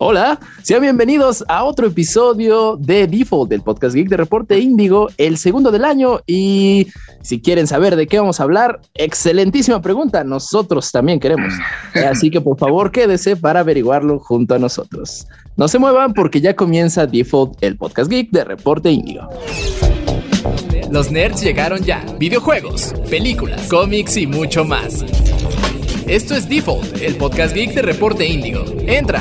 Hola, sean bienvenidos a otro episodio de Default del podcast Geek de Reporte Índigo, el segundo del año. Y si quieren saber de qué vamos a hablar, excelentísima pregunta. Nosotros también queremos. Así que por favor quédese para averiguarlo junto a nosotros. No se muevan porque ya comienza Default, el podcast Geek de Reporte Índigo. Los nerds llegaron ya. Videojuegos, películas, cómics y mucho más. Esto es Default, el podcast geek de Reporte Índigo. Entra.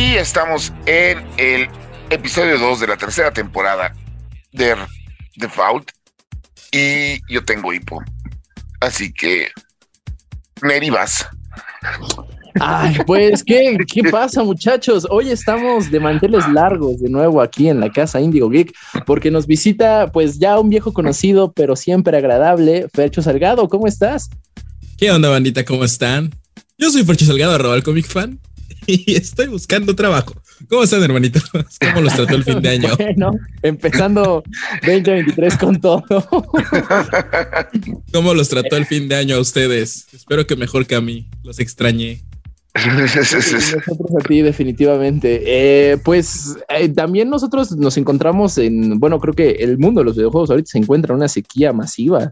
Y estamos en el episodio 2 de la tercera temporada de Default. Y yo tengo hipo. Así que, Neri, vas. Ay, pues, ¿qué, ¿qué pasa, muchachos? Hoy estamos de manteles largos de nuevo aquí en la casa Indigo Geek, porque nos visita, pues, ya un viejo conocido, pero siempre agradable, Fercho Salgado. ¿Cómo estás? ¿Qué onda, bandita? ¿Cómo están? Yo soy Fercho Salgado, arroba el comic fan, y estoy buscando trabajo. ¿Cómo están, hermanitos? ¿Cómo los trató el fin de año? Bueno, empezando 2023 con todo. ¿Cómo los trató el fin de año a ustedes? Espero que mejor que a mí. Los extrañé. nosotros a ti, definitivamente. Eh, pues eh, también nosotros nos encontramos en, bueno, creo que el mundo de los videojuegos ahorita se encuentra en una sequía masiva.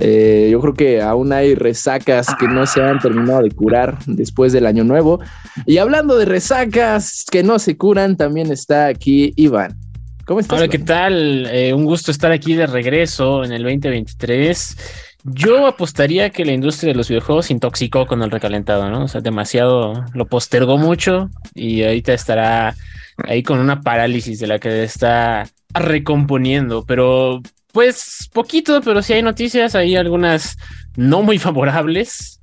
Eh, yo creo que aún hay resacas que no se han terminado de curar después del año nuevo. Y hablando de resacas que no se curan, también está aquí Iván. ¿Cómo estás? Hola, Iván? ¿qué tal? Eh, un gusto estar aquí de regreso en el 2023. Yo apostaría que la industria de los videojuegos se intoxicó con el recalentado, ¿no? O sea, demasiado lo postergó mucho y ahorita estará ahí con una parálisis de la que está recomponiendo, pero pues poquito, pero sí hay noticias, hay algunas no muy favorables,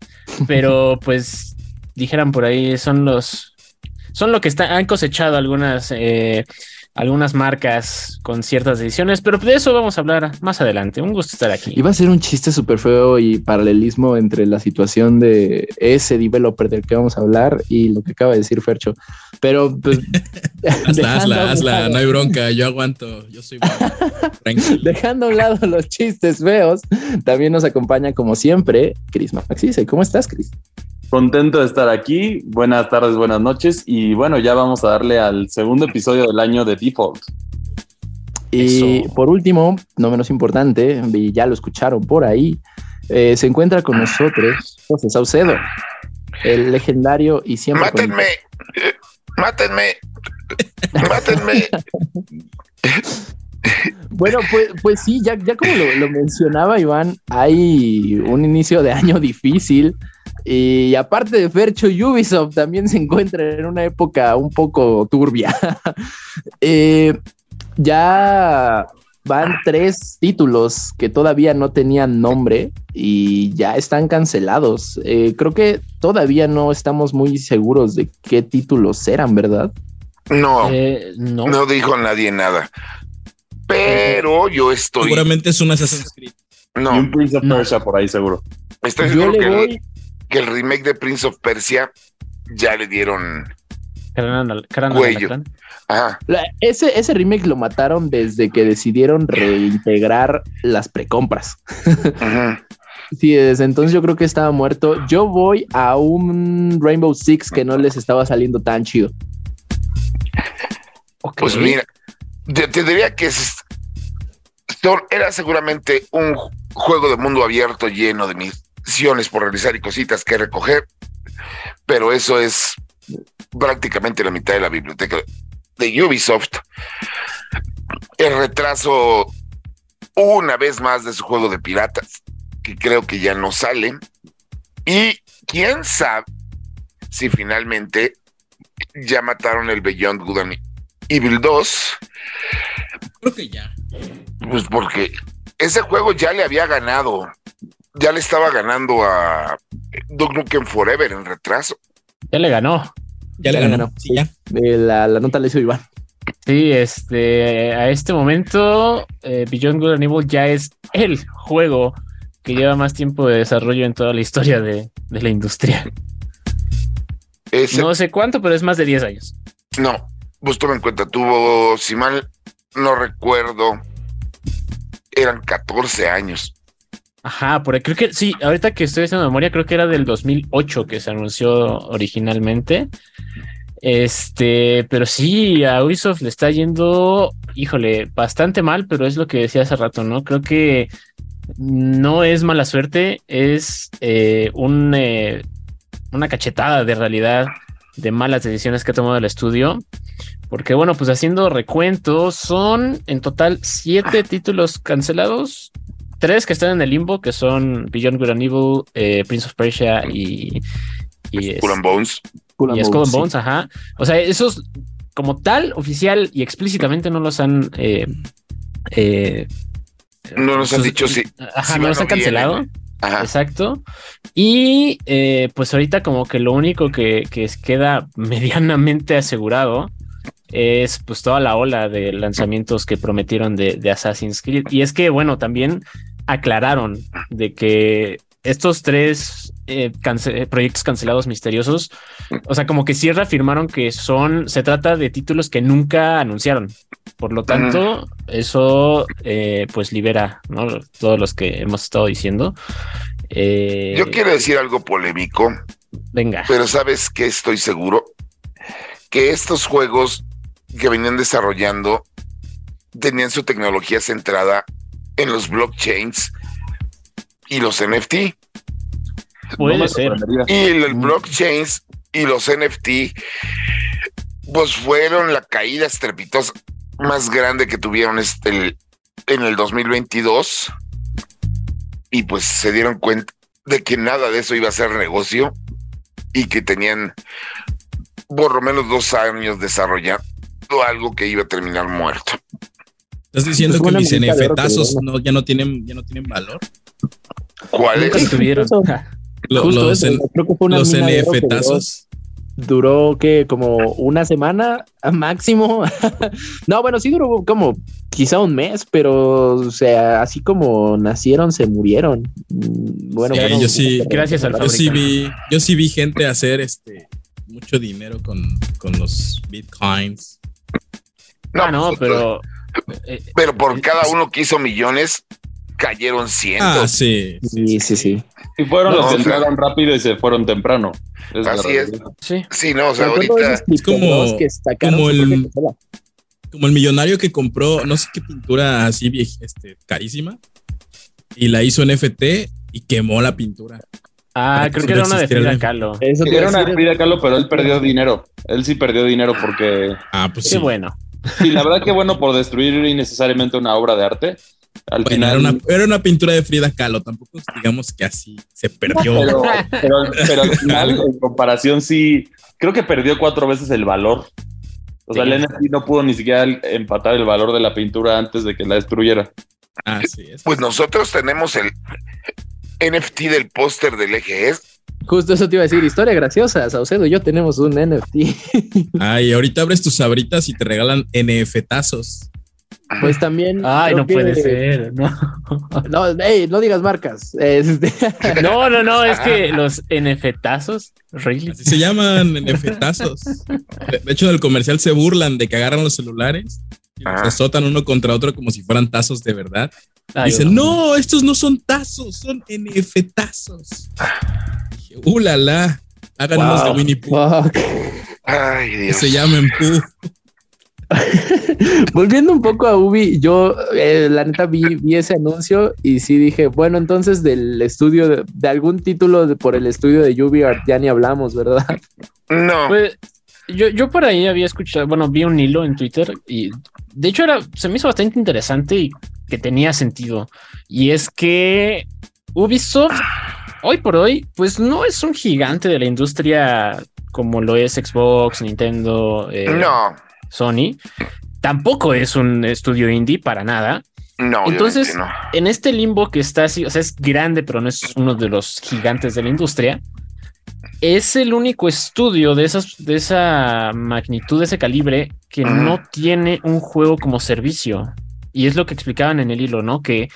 pero pues dijeran por ahí son los son lo que está, han cosechado algunas eh, algunas marcas con ciertas decisiones, pero de eso vamos a hablar más adelante. Un gusto estar aquí. Iba a ser un chiste súper feo y paralelismo entre la situación de ese developer del que vamos a hablar y lo que acaba de decir Fercho. Pero pues, Hazla, hazla, un hazla. lado- No hay bronca. Yo aguanto. Yo soy bueno. Dejando a un lado los chistes feos, también nos acompaña como siempre Chris Maxise. ¿Cómo estás, Chris? Contento de estar aquí. Buenas tardes, buenas noches. Y bueno, ya vamos a darle al segundo episodio del año de Default. Y Eso. por último, no menos importante, y ya lo escucharon por ahí, eh, se encuentra con nosotros José Saucedo, el legendario y siempre... Mátenme. Mátenme. Mátenme. Bueno, pues, pues sí, ya, ya como lo, mencionaba Iván, hay un inicio de año difícil. Y aparte de Fercho, Ubisoft también se encuentra en una época un poco turbia. Eh, ya van tres títulos que todavía no tenían nombre y ya están cancelados. Eh, creo que todavía no estamos muy seguros de qué títulos eran, ¿verdad? No, Eh, no. no dijo nadie nada. Pero yo estoy. Seguramente es un Assassin's Creed. Y No, un Prince of No. Persia por ahí seguro. estoy Yo seguro le que, voy... el, que el remake de Prince of Persia ya le dieron. Cuello. Ajá. La- ese, ese remake lo mataron desde que decidieron reintegrar las precompras. ujú. Sí, desde entonces yo creo que estaba muerto. Yo voy a un Rainbow Six que no les estaba saliendo tan chido. Ok. Pues mira, te, te diría que es- era seguramente un ju- juego de mundo abierto lleno de misiones por realizar y cositas que recoger, pero eso es prácticamente la mitad de la biblioteca de Ubisoft. El retraso una vez más de su juego de piratas, que creo que ya no sale. Y quién sabe si finalmente ya mataron el Beyond Good and Evil 2, Creo que ya. pues porque ese juego ya le había ganado, ya le estaba ganando a Duke Nukem Forever en retraso. Ya le ganó. Ya le Ya ganó. ganó. Sí, ya. Eh, la, la nota la hizo Iván. Sí, este, a este momento, eh, Beyond Good and Evil ya es el juego que lleva más tiempo de desarrollo en toda la historia de, de la industria. Ese, no. No sé cuánto, pero es más de 10 años. pues toma en cuenta, tuvo, si mal no recuerdo, eran 14 años Ajá, por ahí, creo que sí, ahorita que estoy haciendo memoria, creo que era del 2008 que se anunció originalmente. Este, pero sí, a Ubisoft le está yendo, híjole, bastante mal, pero es lo que decía hace rato, ¿no? Creo que no es mala suerte, es eh, un, eh, una cachetada de realidad de malas decisiones que ha tomado el estudio. Porque bueno, pues haciendo recuentos, son en total siete títulos cancelados. Tres que están en el limbo, que son Beyond Good and Evil, eh, Prince of Persia y... y Skull and Bones. y Skull and Bones, ajá. O sea, esos como tal, oficial y explícitamente no los han... Eh, eh, No nos han dicho si. Ajá, si no los han cancelado. Ajá. Exacto. Y eh, pues ahorita como que lo único que, que queda medianamente asegurado es pues toda la ola de lanzamientos que prometieron de, de Assassin's Creed. Y es que, bueno, también aclararon de que estos tres eh, cance- proyectos cancelados misteriosos, o sea, como que sí reafirmaron que son, se trata de títulos que nunca anunciaron. Por lo tanto, eso eh, pues libera ¿no? todos los que hemos estado diciendo. Eh, Yo quiero decir algo polémico, Venga. pero sabes que estoy seguro que estos juegos que venían desarrollando tenían su tecnología centrada en los blockchains y los NFT. Puede No ser. Y el Mm. blockchains y los NFT, pues fueron la caída estrepitosa más grande que tuvieron este, el- en el 2022. Y pues se dieron cuenta de que nada de eso iba a ser negocio y que tenían por lo menos dos años desarrollando algo que iba a terminar muerto. Estás diciendo Pues que mis NFTazos no, ya no tienen, ya no tienen valor. ¿Cuál Nunca es? tuvieron. Eso. Lo- los eso, en- creo que fue una los duró- NFTazos. duró que como una semana a máximo. no, bueno, sí duró como quizá un mes, pero o sea, así como nacieron, se murieron. Mm, Bueno, Sí, bueno, yo sí- Gracias al Yo sí vi, yo sí vi gente hacer este mucho dinero con, con los bitcoins. ah, no, pues, pero eh, Pero por cada uno que hizo millones, cayeron cientos. Ah, sí. Sí, sí, sí. Y fueron No, los que o sea- entraron rápido y se fueron temprano. Así es. sí. Sí, no, o sea, ahorita. criptomonedas como- que el-. Como el millonario que compró no sé qué pintura así este, carísima y la hizo NFT y quemó la pintura. Ah, creo que era una de Frida Kahlo. Eso Era una decir, Frida Kahlo, pero él perdió dinero. Él sí perdió dinero porque. Ah, pues Qué sí. bueno. Sí, la verdad que bueno por destruir innecesariamente una obra de arte. Al Bueno, final. era una, era una pintura de Frida Kahlo, tampoco digamos que así se perdió. Pero, pero, pero al final, en comparación, sí. Creo que perdió cuatro veces el valor. O sea, Sí. el NFT no pudo ni siquiera empatar el valor de la pintura antes de que la destruyera. Ah, sí, es. Pues nosotros tenemos el NFT del póster del EGS. Justo eso te iba a decir, historia graciosa. Saucedo y yo tenemos un NFT. Ay, ahorita abres tus sabritas y te regalan NFTazos. Pues también. Ay, no puede que- ser. No. No, no digas marcas. Este, no, no, no, es que los NFTazos, really. Así se llaman NFTazos. De de hecho, en el comercial se burlan de que agarran los celulares y los Ah. azotan uno contra otro como si fueran tazos de verdad. Ay, Dicen, no, estos no son tazos, son NFTazos. Dije, uh, la, la. Hagan unos de. Winnie Pooh. Ay, que Dios. se llamen Pooh. Volviendo un poco a Ubi, yo eh, la neta vi, vi ese anuncio y sí dije, bueno, entonces del estudio, de, de algún título de- por el estudio de UbiArt ya ni hablamos, ¿verdad? No, Pues yo, yo por ahí había escuchado, bueno, vi un hilo en Twitter y de hecho era, se me hizo bastante interesante y que tenía sentido. Y es que Ubisoft, hoy por hoy, pues no es un gigante de la industria como lo es Xbox, Nintendo, eh, no, Sony. Tampoco es un estudio indie para nada. no. Entonces- no. En este limbo que está así, o sea, es grande, pero no es uno de los gigantes de la industria. Es el único estudio de, esas, de esa magnitud, de ese calibre, que no tiene un juego como servicio. Y es lo que explicaban en el hilo, ¿no? Que,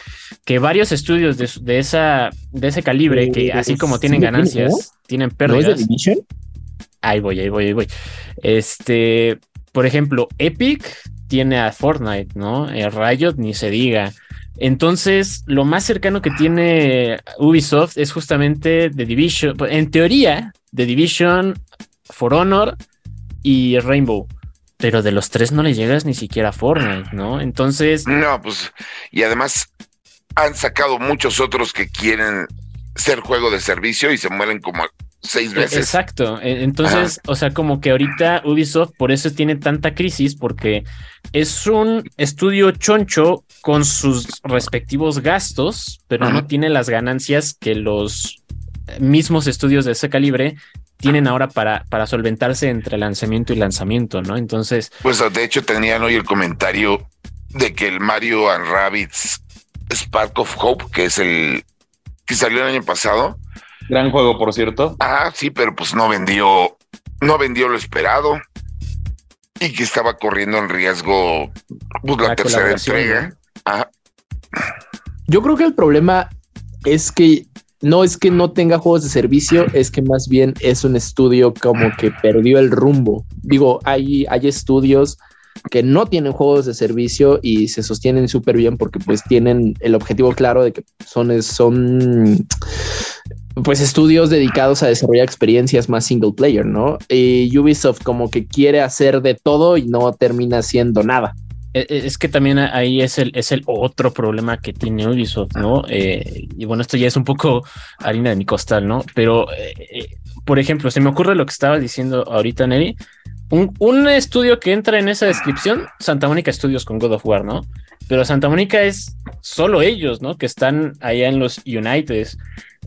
que varios estudios de, de esa, de ese calibre, que Eh, así como tienen ganancias, ¿no? tienen ¿No es pérdidas. de Division? Ahí voy, ahí voy, ahí voy. Este, por ejemplo, Epic tiene a Fortnite, ¿no? Eh, Riot ni se diga. Entonces, lo más cercano que tiene Ubisoft es justamente The Division, en teoría, The Division, For Honor y Rainbow. Pero de los tres no le llegas ni siquiera a Fortnite, ¿no? Entonces. No, pues, y además han sacado muchos otros que quieren ser juego de servicio y se mueren como seis veces. Exacto. E, entonces, o sea, como que ahorita Ubisoft por eso tiene tanta crisis, porque es un estudio choncho con sus respectivos gastos, pero no tiene las ganancias que los mismos estudios de ese calibre tienen ahora para, para solventarse entre lanzamiento y lanzamiento, ¿no? Entonces. Pues de hecho tenían hoy el comentario de que el Mario and Rabbits Spark of Hope, que es el que salió el año pasado. Gran juego, por cierto. Ah, sí, pero pues no vendió, no vendió lo esperado y que estaba corriendo en riesgo pues, la, tercera entrega. Yo creo que el problema es que no es que no tenga juegos de servicio, es que más bien es un estudio como que perdió el rumbo. Digo, hay, hay estudios que no tienen juegos de servicio y se sostienen súper bien porque pues tienen el objetivo claro de que son, son pues estudios dedicados a desarrollar experiencias más single player, ¿no? Y Ubisoft como que quiere hacer de todo y no termina haciendo nada. E, e, es que también ahí es el, es el otro problema que tiene Ubisoft, ¿no? Eh, y bueno, esto ya es un poco harina de mi costal, ¿no? Pero, eh, eh, por ejemplo, se me ocurre lo que estaba diciendo ahorita, Neri. Un, un, estudio que entra en esa descripción, Santa Mónica Studios con God of War, ¿no? Pero Santa Mónica es solo ellos, ¿no? Que están allá en los United.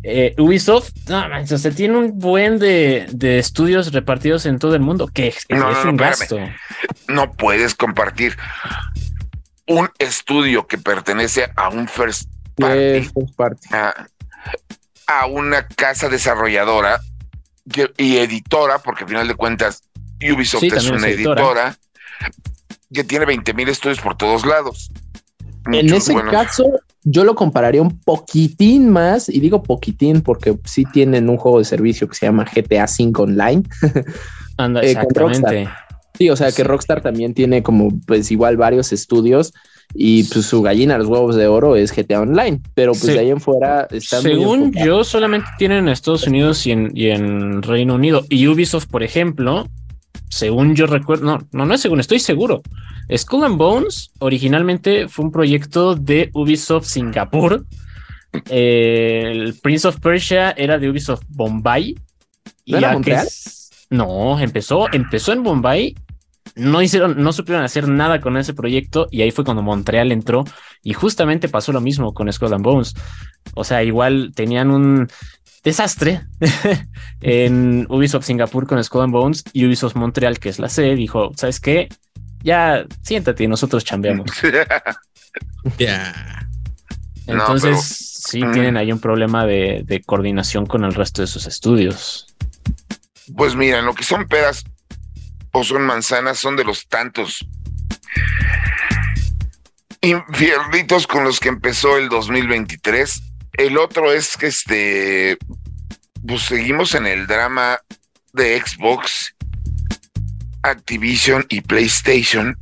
Eh, Ubisoft, no, o sea, tiene un buen de, estudios repartidos en todo el mundo, que es, un gasto. No puedes compartir un estudio que pertenece a un first party, A, una casa desarrolladora y editora, porque al final de cuentas Ubisoft es una editora. que tiene 20 mil estudios por todos lados. En ese caso, yo lo compararía un poquitín más, y digo poquitín porque sí tienen un juego de servicio que se llama GTA V Online. Anda, eh, exactamente. Sí, o sea que Rockstar también tiene como pues igual varios estudios y pues su gallina, los huevos de oro es GTA Online, pero pues de ahí en fuera están Según yo, solamente tienen en Estados Unidos y en, y en Reino Unido. Y Ubisoft, por ejemplo, según yo recuerdo, no, no, no es según, estoy seguro. Skull and Bones originalmente fue un proyecto de Ubisoft Singapur. el Prince of Persia era de Ubisoft Bombay. ¿No era Montreal? no, empezó, empezó en Bombay. No hicieron, no supieron hacer nada con ese proyecto y ahí fue cuando Montreal entró y justamente pasó lo mismo con Skull and Bones. O sea, igual tenían un desastre en Ubisoft Singapur con Skull and Bones y Ubisoft Montreal, que es la sede, dijo, ¿sabes qué? Ya siéntate, nosotros chambeamos. Ya. Entonces, sí mm. tienen ahí un problema de, de, coordinación con el resto de sus estudios. Pues mira, lo que son pedas o son manzanas son de los tantos infiernitos con los que empezó el 2023 el otro es que este, pues seguimos en el drama de Xbox, Activision y PlayStation.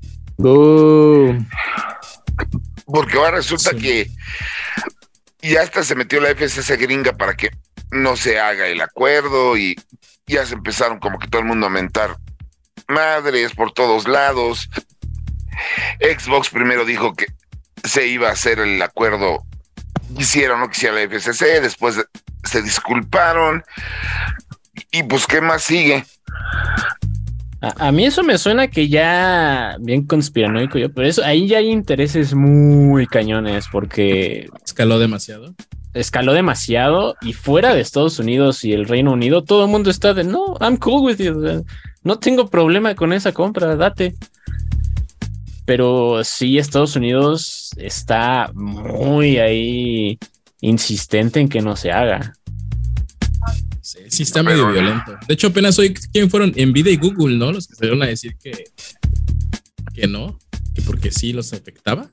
Porque ahora resulta que ya hasta se metió la FCC gringa para que no se haga el acuerdo y ya se empezaron como que todo el mundo a mentar madres por todos lados. Xbox primero dijo que se iba a hacer el acuerdo quisiera o no quisiera la FCC, después se disculparon. Y pues, ¿qué más sigue? A, mí eso me suena que ya bien conspiranoico yo, pero eso ahí ya hay intereses muy cañones porque escaló demasiado. Escaló demasiado y fuera de Estados Unidos y el Reino Unido todo el mundo está de no, I'm cool with you. No tengo problema con esa compra, date pero sí Estados Unidos está muy ahí insistente en que no se haga. Sí, está medio violento. De hecho, apenas hoy, ¿quién fueron? Nvidia y Google, ¿no? Los que salieron a decir que, que no, que porque sí los afectaba.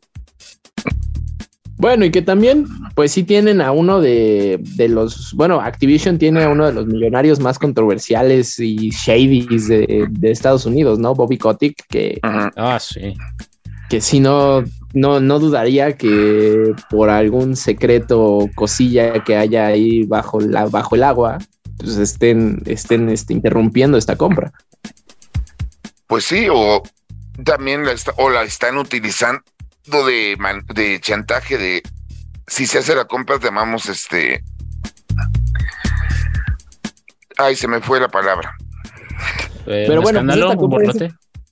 Bueno, y que también, pues sí tienen a uno de, los, bueno, Activision tiene a uno de los millonarios más controversiales y shadies de, de Estados Unidos, ¿no? Bobby Kotick, que... Ah, sí que si no, no, no dudaría que por algún secreto o cosilla que haya ahí bajo, la, bajo el agua, pues estén, estén este, interrumpiendo esta compra. Pues sí, o también la, está, o la están utilizando de, man, de chantaje de si se hace la compra, te llamamos este. Ay, se me fue la palabra. Eh, Pero bueno, pues esta compra.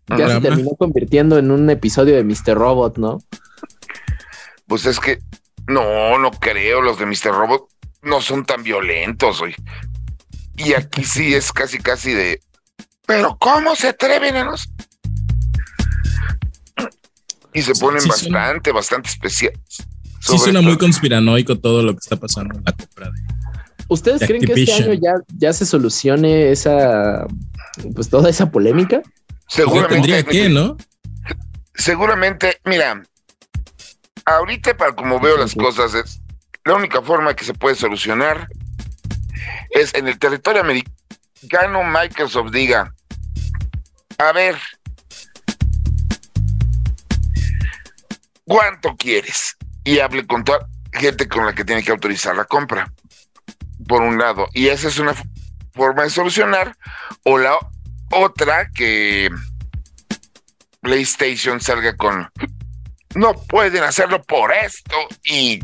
Ya Drama. se terminó convirtiendo en un episodio de Mr. Robot, ¿no? Pues es que no, no creo. Los de Mr. Robot no son tan violentos hoy. Y aquí sí es casi, casi de. Pero ¿cómo se atreven a nos? Y se Sí, ponen sí suena- bastante, bastante especiales. Sí suena muy conspiranoico todo lo que está pasando en la compra de ¿Ustedes De creen que este año ya, ya se solucione esa, pues toda esa polémica? Seguramente, tendría que, ¿no? seguramente, mira, ahorita para como veo las cosas es la única forma que se puede solucionar es en el territorio americano Microsoft diga, a ver, ¿cuánto quieres? Y hable con toda gente con la que tiene que autorizar la compra, por un lado. Y esa es una forma de solucionar. O la otra que PlayStation salga con no pueden hacerlo por esto y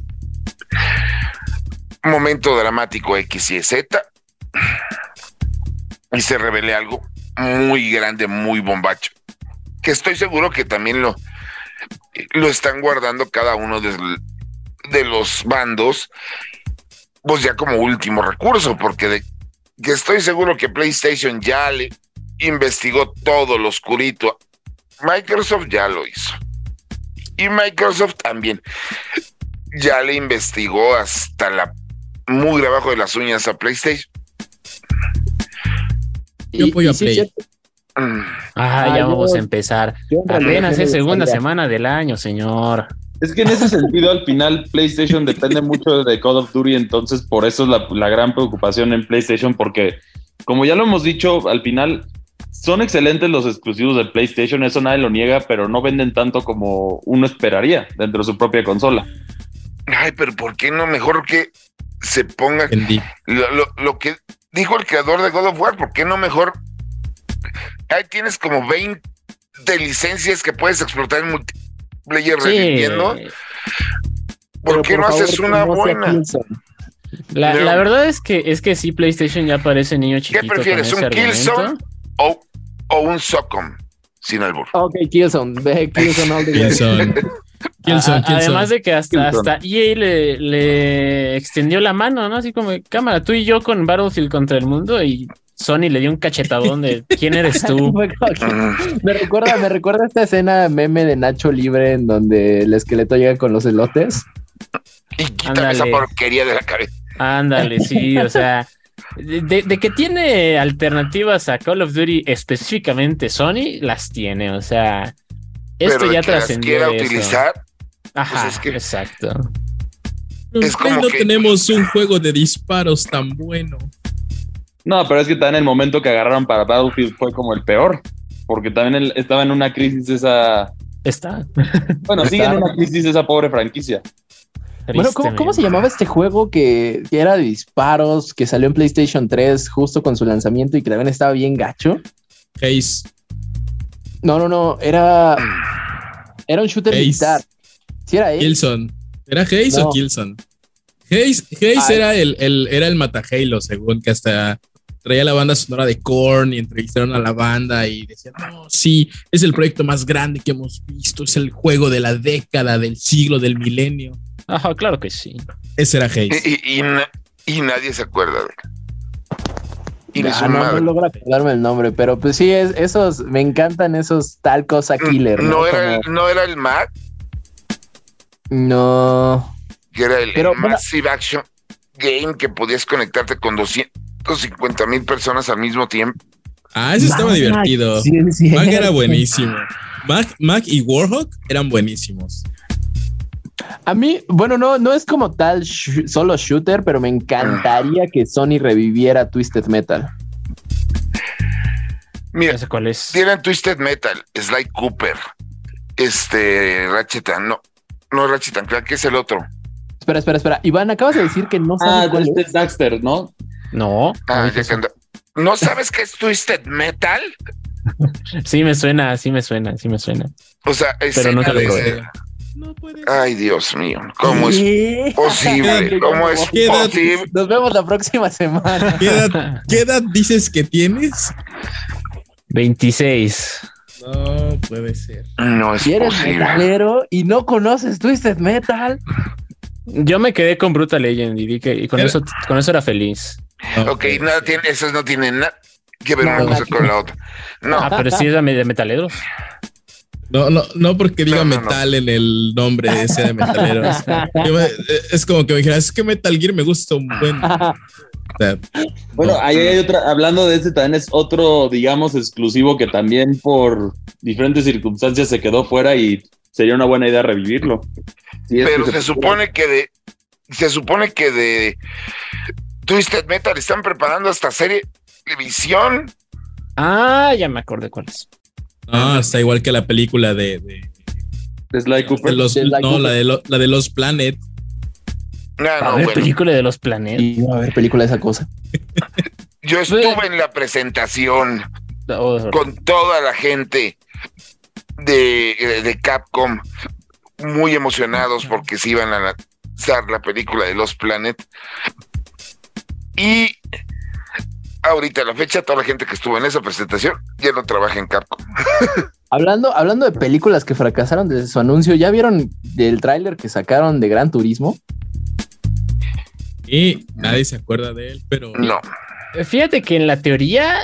momento dramático X y Z y se revele algo muy grande, muy bombacho, que estoy seguro que también lo, lo están guardando cada uno de, de los bandos, pues ya como último recurso, porque estoy seguro que PlayStation ya le investigó todo lo oscurito Microsoft ya lo hizo. Y Microsoft también ya le investigó hasta la muy debajo de las uñas a PlayStation. Yo apoyo a sí Play. cierto, Ah, Ah, ya yo- vamos a empezar. Apenas es segunda semana del año, señor. Es que en ese sentido, al final, PlayStation depende mucho de Call of Duty, entonces por eso es la, la gran preocupación en PlayStation, porque como ya lo hemos dicho, al final son excelentes los exclusivos de PlayStation, eso nadie lo niega, pero no venden tanto como uno esperaría dentro de su propia consola. Ay, pero ¿por qué no mejor que se ponga lo, lo- lo que dijo el creador de God of War? ¿Por qué no mejor? Ahí tienes como 20 licencias que puedes explotar en multiplayer reviviendo. ¿Por Pero qué no favor, haces una no buena? La, la verdad es que es que sí, PlayStation ya parece niño chiquito. con prefieres, un Killzone? O, o un Socom, sin albur. Ok, Killzone, Killzone all the way. Killzone. Además de que hasta, hasta EA le, le extendió la mano, ¿no? Así como, cámara, tú y yo con Battlefield contra el mundo y Sony le dio un cachetadón de ¿quién eres tú? Me recuerda, me recuerda esta escena meme de Nacho Libre en donde el esqueleto llega con los elotes. Y quítame esa porquería de la cabeza. Ándale, sí, o sea, de, de- de que tiene alternativas a Call of Duty específicamente Sony, las tiene, o sea, esto pero ya que las trascendió quiera eso. utilizar, Ajá, pues es que- exacto. Pero es como no que- tenemos un juego de disparos tan bueno. No, pero es que también el momento que agarraron para Battlefield fue como el peor, porque también estaba en una crisis esa... Está. Bueno, sigue en una crisis esa pobre franquicia. Bueno, ¿cómo, cómo se llamaba este juego que, que era de disparos, que salió en PlayStation 3 justo con su lanzamiento y que también estaba bien gacho? Haze. No, no, no, era, era un shooter Ace. militar. ¿Sí era él? Killzone. ¿Era Haze No. o Killzone? Haze, Haze Ay. era el, el, era el mata Halo, según que hasta traía la banda sonora de Korn y entrevistaron a la banda y decían, no, sí, es el proyecto más grande que hemos visto, es el juego de la década, del siglo, del milenio. Ajá, claro que sí. Ese era Haze. y, y- y na- y nadie se acuerda de él. Y Ah, no, no logro acordarme el nombre, pero pues sí, es, esos, me encantan esos tal cosa killer. No, Mm, No era, el, no era el MAC, no. que era el, Pero, el bueno. Massive Action Game que podías conectarte con 250 mil personas al mismo tiempo. Ah, ese estaba divertido. sí, es cierto. Mac era buenísimo. Mac, Mac y Warhawk eran buenísimos. A mí, bueno, no, no es como tal sh- solo shooter, pero me encantaría que Sony reviviera Twisted Metal. Mira, sé cuál es. tienen Twisted Metal, Sly Cooper, este Ratchet and- no, no Ratchet and Clank, que es el otro. Espera, espera, espera. Iván, acabas de decir que no Ah, sabes cuál este es. Daxter, ¿no? No. Ah, no ¿No sabes qué es Twisted Metal? Sí me suena, sí me suena, sí me suena. O sea, Pero nunca escena lo. No puede ser. Ay, Dios mío, ¿cómo es posible? ¿Cómo es ¿Qué edad? posible? Nos vemos la próxima semana. ¿Qué edad, qué edad dices que tienes? 26. No puede ser. No es Si eres posible. metalero y no conoces Twisted Metal, Yo me quedé con Brutal Legend y, di que, y con, eso, con eso era feliz. No Ok, puede nada ser. tiene, esas no tienen nada que ver No, una cosa con la otra. No, Ah, pero sí es de metaleros. No, no, no porque diga No, no, no. metal en el nombre de ese de metaleros. Yo me- es como que me dijeras, es que Metal Gear me gusta un buen. O sea, Bueno, no. ahí hay otra, hablando de este también es otro, digamos, exclusivo que también por diferentes circunstancias se quedó fuera y sería una buena idea revivirlo. Si pero que se supone que de se supone que de Twisted Metal están preparando esta serie de televisión. Ah, ya me acordé cuál es. Ah, está igual que la película de, de- de Sly de Cooper. los, de no, Cooper. la de, lo- la de los Planet. No, A no, ver, bueno. película de los planetas. y va a haber película de esa cosa. Yo estuve en la presentación con toda la gente de, de Capcom muy emocionados porque se iban a lanzar la película de Los Planet. Y ahorita a la fecha, toda la gente que estuvo en esa presentación ya no trabaja en Capcom. Hablando, hablando de películas que fracasaron desde su anuncio, ¿ya vieron el tráiler que sacaron de Gran Turismo? Y nadie se acuerda de él, pero No. Fíjate que en la teoría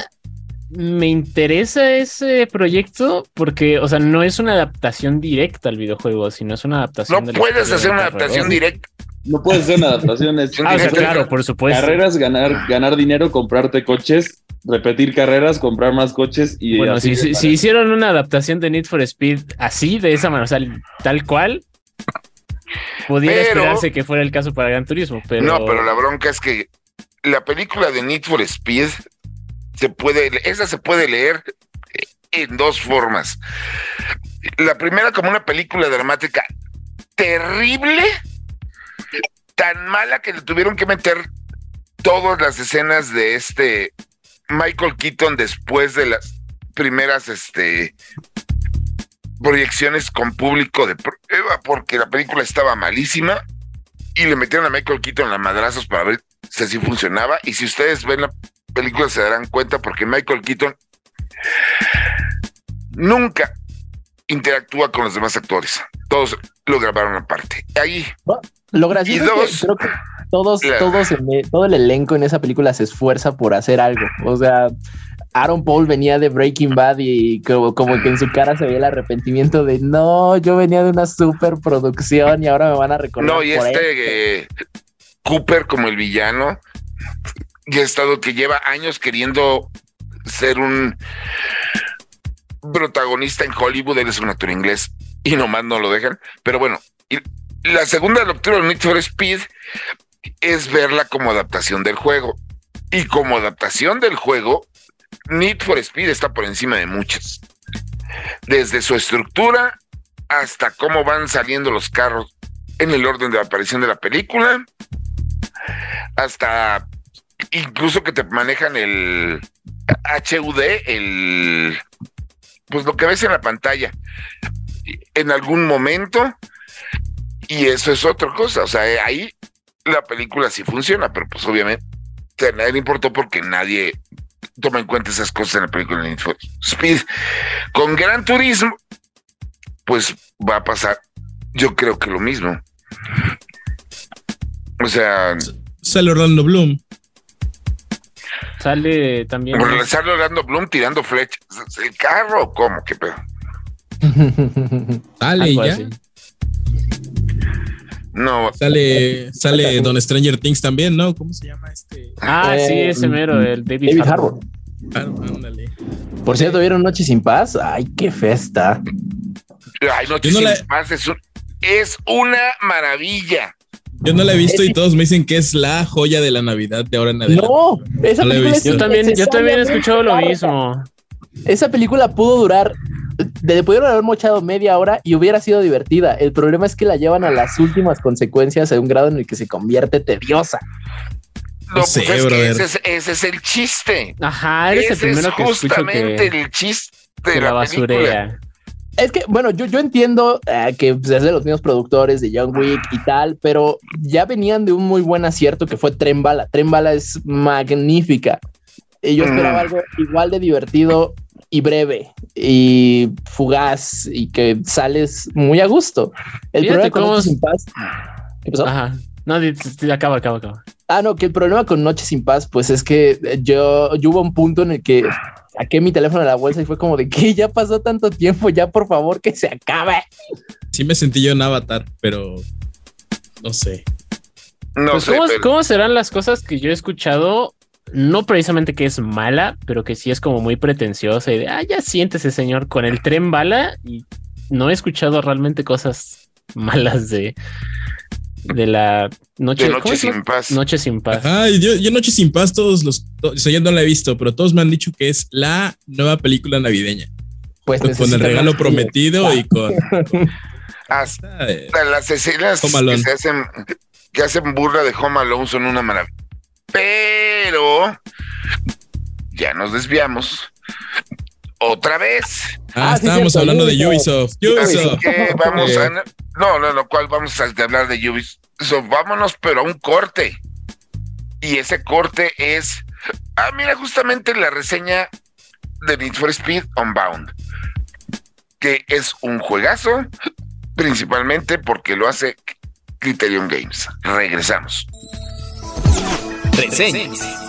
me interesa ese proyecto porque, o sea, no es una adaptación directa al videojuego, sino es una adaptación. No puedes hacer una adaptación directa. No puede ser una adaptación. es- Ah, Ah, o sea, Directo. claro, por supuesto. Carreras, ganar, ganar dinero, comprarte coches, repetir carreras, comprar más coches y Bueno, si, si, si hicieron una adaptación de Need for Speed así, de esa manera, o sea, tal cual, pudiera Pero- esperarse que fuera el caso para Gran Turismo, pero. No, pero la bronca es que la película de Need for Speed se puede, esa se puede leer en dos formas. La primera como una película dramática terrible, tan mala que le tuvieron que meter todas las escenas de este Michael Keaton después de las primeras este proyecciones con público de prueba porque la película estaba malísima y le metieron a Michael Keaton las madrazos para ver si así funcionaba. Y si ustedes ven la película se darán cuenta porque Michael Keaton nunca interactúa con los demás actores. Todos lo grabaron aparte. Ahí, Lo gracioso Y es dos, que creo que todos, todos en e- todo el elenco en esa película se esfuerza por hacer algo. O sea, Aaron Paul venía de Breaking Bad y como, como que en su cara se veía el arrepentimiento de no, yo venía de una superproducción y ahora me van a recordar. no, y por esto". este eh, Cooper como el villano, y ha estado que lleva años queriendo ser un protagonista en Hollywood, él es un actor inglés y nomás no lo dejan. Pero bueno, y la segunda lectura de Need for Speed es verla como adaptación del juego. Y como adaptación del juego, Need for Speed está por encima de muchas. Desde su estructura hasta cómo van saliendo los carros en el orden de aparición de la película, hasta incluso que te manejan el HUD, el pues lo que ves en la pantalla en algún momento y eso es otra cosa, o sea, ahí la película sí funciona, pero pues obviamente a nadie le importó porque nadie toma en cuenta esas cosas en la película de Speed. Con Gran Turismo, pues va a pasar, yo creo que lo mismo. O sea, sale Orlando Bloom. Sale también. por sale Orlando Bloom tirando flechas. ¿El carro o cómo? ¿Qué pedo? Sale ya. así. No, Sale, sale Don Stranger Things también, ¿no? ¿Cómo se llama este? Ah, sí, Eh, ese mero, el David, David Harbour. Harbour. Ah, ándale. Por cierto, ¿vieron Noche sin Paz? Ay, qué festa. ay, no, Yo no sin la- más, es, un- es una maravilla. Yo no la he visto y todos me dicen que es la joya de la Navidad de ahora en adelante. No, esa No la he película visto. es Yo también, yo también he escuchado lo mismo. Esa película pudo durar le pudieron haber mochado media hora y hubiera sido divertida. El problema es que la llevan a las últimas consecuencias a un grado en el que se convierte tediosa. No, sé, pues es que ese, es, ese es el chiste. Ajá, eres el Ese primero es que escucho justamente que, el chiste de la la, película. basurea. Es que, bueno, yo, yo entiendo eh, que pues, es de los mismos productores de John Wick y tal, pero ya venían de un muy buen acierto que fue Tren Bala. Tren Bala es magnífica. Y yo esperaba Mm. algo igual de divertido y breve y fugaz y que sales muy a gusto. El Fíjate problema con cómo Noche es- sin Paz. ¿Qué pasó? Ajá. No, acaba, acaba, acaba. Ah, no, que el problema con Noche sin Paz, pues es que yo, yo hubo un punto en el que saqué mi teléfono de la bolsa y fue como de que ya pasó tanto tiempo, ya por favor que se acabe. Sí me sentí yo en Avatar, pero no sé. No Pues, sé, ¿cómo, pero- cómo serán las cosas que yo he escuchado? No precisamente que es mala, pero que sí es como muy pretenciosa y de, ah, ya siéntese señor con el tren bala y no he escuchado realmente cosas malas de, de la noche, de ¿cómo Noche sin paz. Noche sin paz. Ajá, y yo, yo Noche sin Paz, todos los. to- o sea, yo no la he visto, pero todos me han dicho que es la nueva película navideña. Pues Con, con el regalo más prometido y con. Hasta eh, las escenas que se hacen que hacen burla de Home Alone son una maravilla. Pero ya nos desviamos otra vez. Ah, Ah, estábamos hablando de Ubisoft. Ubisoft. Que vamos a no, no, no, ¿cuál vamos a hablar de Ubisoft? Vámonos, pero a un corte. Y ese corte es ah, mira, justamente la reseña de Need for Speed Unbound, que es un juegazo, principalmente porque lo hace Criterion Games. Regresamos. Reseñas.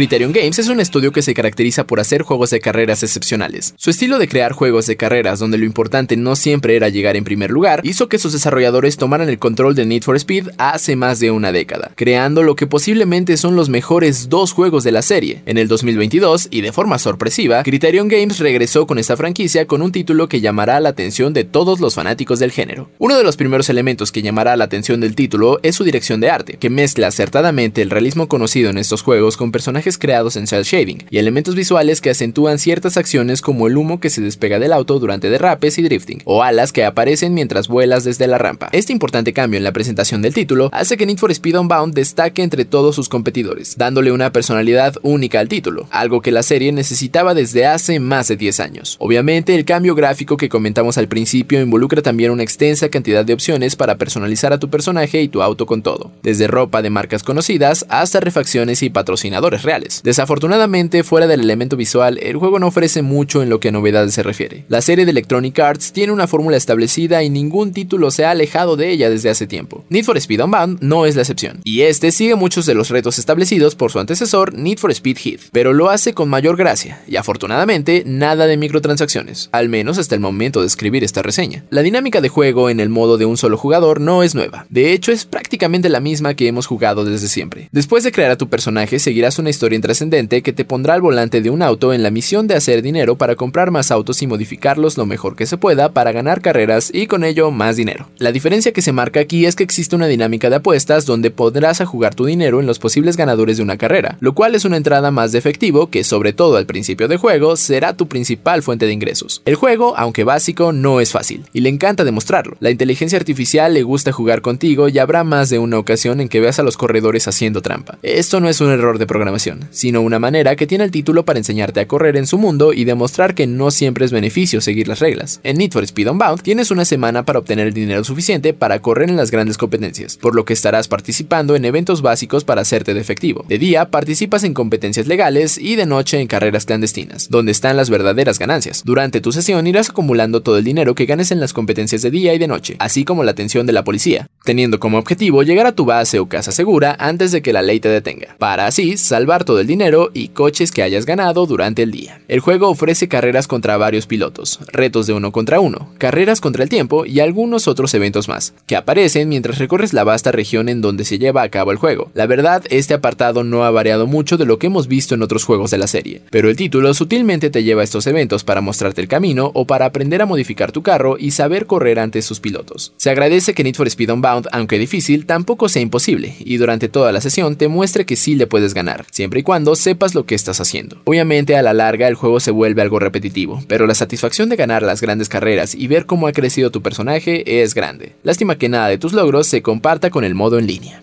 Criterion Games es un estudio que se caracteriza por hacer juegos de carreras excepcionales. Su estilo de crear juegos de carreras donde lo importante no siempre era llegar en primer lugar, hizo que sus desarrolladores tomaran el control de Need for Speed hace más de una década, creando lo que posiblemente son los mejores dos juegos de la serie. En el 2022, y de forma sorpresiva, Criterion Games regresó con esta franquicia con un título que llamará la atención de todos los fanáticos del género. Uno de los primeros elementos que llamará la atención del título es su dirección de arte, que mezcla acertadamente el realismo conocido en estos juegos con personajes creados en cel shading y elementos visuales que acentúan ciertas acciones como el humo que se despega del auto durante derrapes y drifting, o alas que aparecen mientras vuelas desde la rampa. Este importante cambio en la presentación del título hace que Need for Speed Unbound destaque entre todos sus competidores, dándole una personalidad única al título, algo que la serie necesitaba desde hace más de 10 años. Obviamente, el cambio gráfico que comentamos al principio involucra también una extensa cantidad de opciones para personalizar a tu personaje y tu auto con todo, desde ropa de marcas conocidas hasta refacciones y patrocinadores reales. Desafortunadamente, fuera del elemento visual, el juego no ofrece mucho en lo que a novedades se refiere. La serie de Electronic Arts tiene una fórmula establecida y ningún título se ha alejado de ella desde hace tiempo. Need for Speed Unbound no es la excepción, y este sigue muchos de los retos establecidos por su antecesor Need for Speed Heat, pero lo hace con mayor gracia, y afortunadamente nada de microtransacciones, al menos hasta el momento de escribir esta reseña. La dinámica de juego en el modo de un solo jugador no es nueva, de hecho es prácticamente la misma que hemos jugado desde siempre. Después de crear a tu personaje seguirás una historia intrascendente que te pondrá al volante de un auto en la misión de hacer dinero para comprar más autos y modificarlos lo mejor que se pueda para ganar carreras y con ello más dinero. La diferencia que se marca aquí es que existe una dinámica de apuestas donde podrás a jugar tu dinero en los posibles ganadores de una carrera, lo cual es una entrada más de efectivo que sobre todo al principio del juego será tu principal fuente de ingresos. El juego, aunque básico, no es fácil y le encanta demostrarlo. La inteligencia artificial le gusta jugar contigo y habrá más de una ocasión en que veas a los corredores haciendo trampa. Esto no es un error de programación, sino una manera que tiene el título para enseñarte a correr en su mundo y demostrar que no siempre es beneficio seguir las reglas. En Need for Speed Unbound tienes una semana para obtener el dinero suficiente para correr en las grandes competencias, por lo que estarás participando en eventos básicos para hacerte de efectivo. De día participas en competencias legales y de noche en carreras clandestinas, donde están las verdaderas ganancias. Durante tu sesión irás acumulando todo el dinero que ganes en las competencias de día y de noche, así como la atención de la policía, teniendo como objetivo llegar a tu base o casa segura antes de que la ley te detenga, para así salvar todo el dinero y coches que hayas ganado durante el día. El juego ofrece carreras contra varios pilotos, retos de uno contra uno, carreras contra el tiempo y algunos otros eventos más, que aparecen mientras recorres la vasta región en donde se lleva a cabo el juego. La verdad, este apartado no ha variado mucho de lo que hemos visto en otros juegos de la serie, pero el título sutilmente te lleva a estos eventos para mostrarte el camino o para aprender a modificar tu carro y saber correr ante sus pilotos. Se agradece que Need for Speed Unbound, aunque difícil, tampoco sea imposible, y durante toda la sesión te muestre que sí le puedes ganar, siempre siempre y cuando sepas lo que estás haciendo. Obviamente a la larga el juego se vuelve algo repetitivo, pero la satisfacción de ganar las grandes carreras y ver cómo ha crecido tu personaje es grande. Lástima que nada de tus logros se comparta con el modo en línea.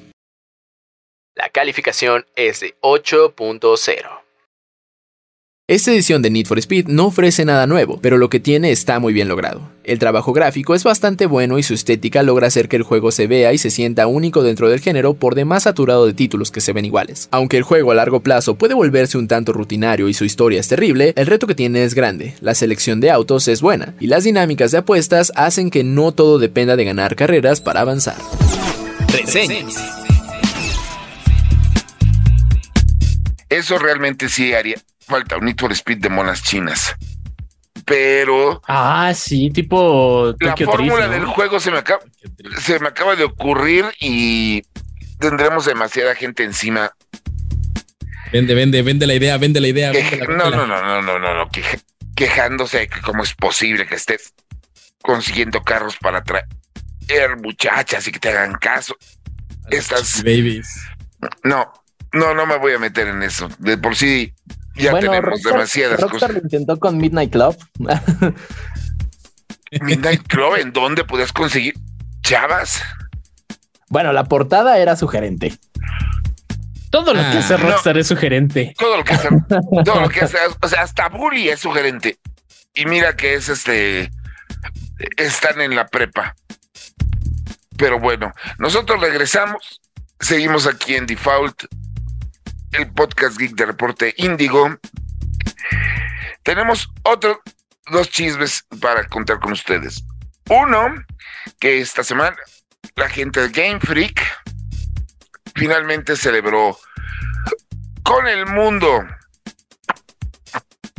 La calificación es de 8.0. Esta edición de Need for Speed no ofrece nada nuevo, pero lo que tiene está muy bien logrado. El trabajo gráfico es bastante bueno y su estética logra hacer que el juego se vea y se sienta único dentro del género por demás saturado de títulos que se ven iguales. Aunque el juego a largo plazo puede volverse un tanto rutinario y su historia es terrible, el reto que tiene es grande, la selección de autos es buena, y las dinámicas de apuestas hacen que no todo dependa de ganar carreras para avanzar. Reseñas. Eso realmente sí haría falta un Need for Speed de monas chinas. Pero Ah, sí, tipo la Tokyo fórmula del juego se me, acaba, se me acaba de ocurrir y tendremos demasiada gente encima. Vende, vende, vende la idea, vende la idea. véndela, no, no, no, no, no, no, no, que- quejándose de que cómo es posible que estés consiguiendo carros para traer muchachas y que te hagan caso. Estas, Babies. no, no, no me voy a meter en eso. De por sí ya bueno, tenemos Rockstar, demasiadas Rockstar cosas. lo intentó con Midnight Club. Midnight Club, ¿en dónde podías conseguir chavas? bueno, la portada era sugerente. Todo lo que Ah. hace Rockstar es sugerente. Todo lo que hace, todo lo que hace, o sea, hasta Bully es sugerente. Y mira que es este, están en la prepa. Pero bueno, nosotros regresamos, seguimos aquí en Default, el podcast geek de reporte Índigo. Tenemos otros dos chismes para contar con ustedes. Uno, que esta semana la gente de Game Freak finalmente celebró con el mundo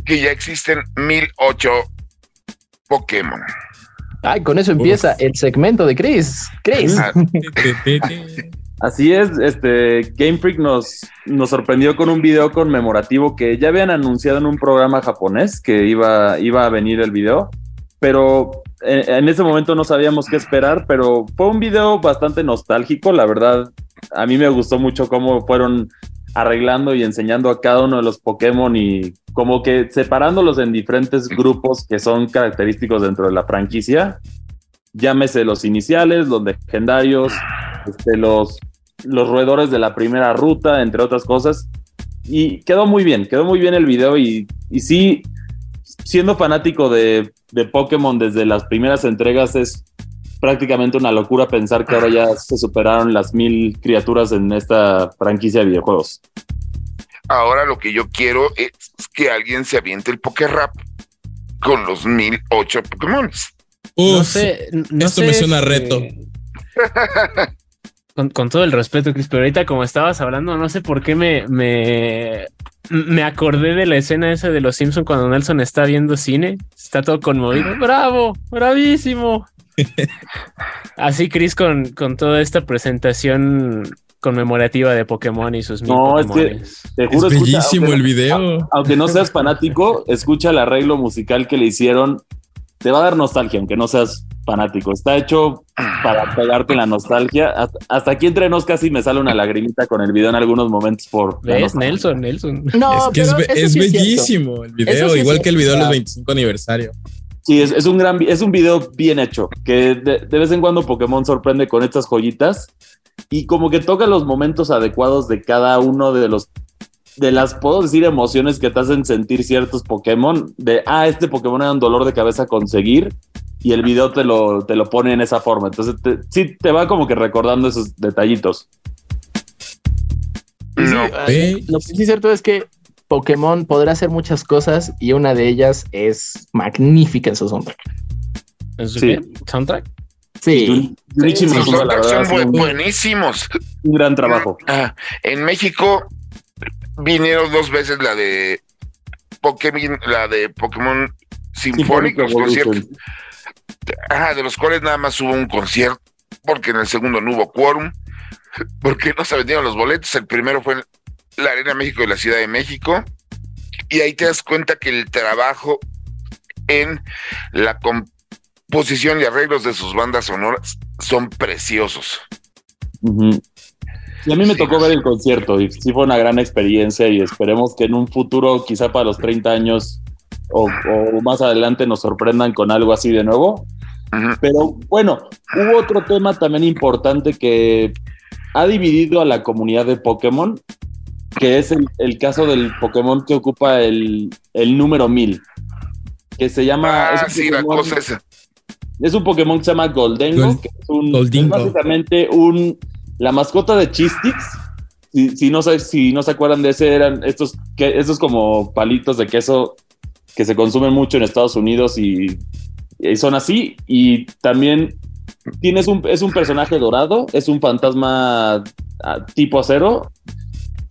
que ya existen 1008 Pokémon. Ay, con eso empieza el segmento de Chris. Chris. Ah, Así es, este Game Freak nos, nos sorprendió con un video conmemorativo que ya habían anunciado en un programa japonés que iba, iba a venir el video, pero en, ese momento no sabíamos qué esperar, pero fue un video bastante nostálgico, la verdad, a mí me gustó mucho cómo fueron arreglando y enseñando a cada uno de los Pokémon y como que separándolos en diferentes grupos que son característicos dentro de la franquicia. Llámese los iniciales, los legendarios, este, los, los roedores de la primera ruta, entre otras cosas. Y quedó muy bien, quedó muy bien el video y, y sí, siendo fanático de, de Pokémon desde las primeras entregas es prácticamente una locura pensar que ahora ya se superaron las mil criaturas en esta franquicia de videojuegos. ahora lo que yo quiero es que alguien se aviente el Poké Rap con los 1008 Pokémon. no sé. no esto sé, me suena a este, reto. Con, con todo el respeto, Chris, pero ahorita como estabas hablando, no sé por qué me, me, me acordé de la escena esa de los Simpson cuando Nelson está viendo cine, está todo conmovido. ¡Bravo! ¡Bravísimo! Así, Chris, con, con toda esta presentación conmemorativa de Pokémon y sus mil No, es que-. Te Es juro, escucha, bellísimo aunque- el video. Aunque no seas fanático, escucha el arreglo musical que le hicieron. Te va a dar nostalgia, aunque no seas fanático. Está hecho para pegarte la nostalgia. Hasta, hasta aquí entre nos casi me sale una lagrimita con el video en algunos momentos por... ¿Ves? Nelson, Nelson. No, es que es, pero be- eso es sí cierto. bellísimo el video, sí es igual que el video de o los sea, 25 aniversario. Sí, es, es un gran, es un video bien hecho, que de, de vez en cuando Pokémon sorprende con estas joyitas y como que toca los momentos adecuados de cada uno de los, de las, puedo decir, emociones que te hacen sentir ciertos Pokémon, de, ah, este Pokémon era un dolor de cabeza conseguir y el video te lo, te lo pone en esa forma. Entonces, te- sí, te va como que recordando esos detallitos. Sí, ah, Lo que sí es cierto es que Pokémon podrá hacer muchas cosas y una de ellas es magnífica en su soundtrack. ¿En su Sí. ¿Soundtrack? Sí, soundtracks son buenísimos. un gran trabajo. Ah, en México vinieron dos veces la de Pokémon, la de Pokémon Sinfónico, los conciertos. Ajá, de los cuales nada más hubo un concierto, porque en el segundo no hubo quórum, porque no se vendieron los boletos. El primero fue en la Arena México de la Ciudad de México, y ahí te das cuenta que el trabajo en la composición y arreglos de sus bandas sonoras son preciosos. Ujú. Y a mí me Sí, tocó no ver el concierto y sí fue una gran experiencia y esperemos que en un futuro, quizá para los 30 años o, o más adelante, nos sorprendan con algo así de nuevo. Pero bueno, hubo otro tema también importante que ha dividido a la comunidad de Pokémon, que es el, el caso del Pokémon que ocupa el, el número 1000, que se llama... es Ah, un sí, la Pokémon- cosa esa. es un Pokémon que se llama Goldengo, Gol- que es, un, es básicamente un, la mascota de Chistix. Si, si no, si no se acuerdan de ese, eran estos, que, estos como palitos de queso que se consumen mucho en Estados Unidos y, y son así. Y también tienes un, es un personaje dorado, es un fantasma ah, tipo acero.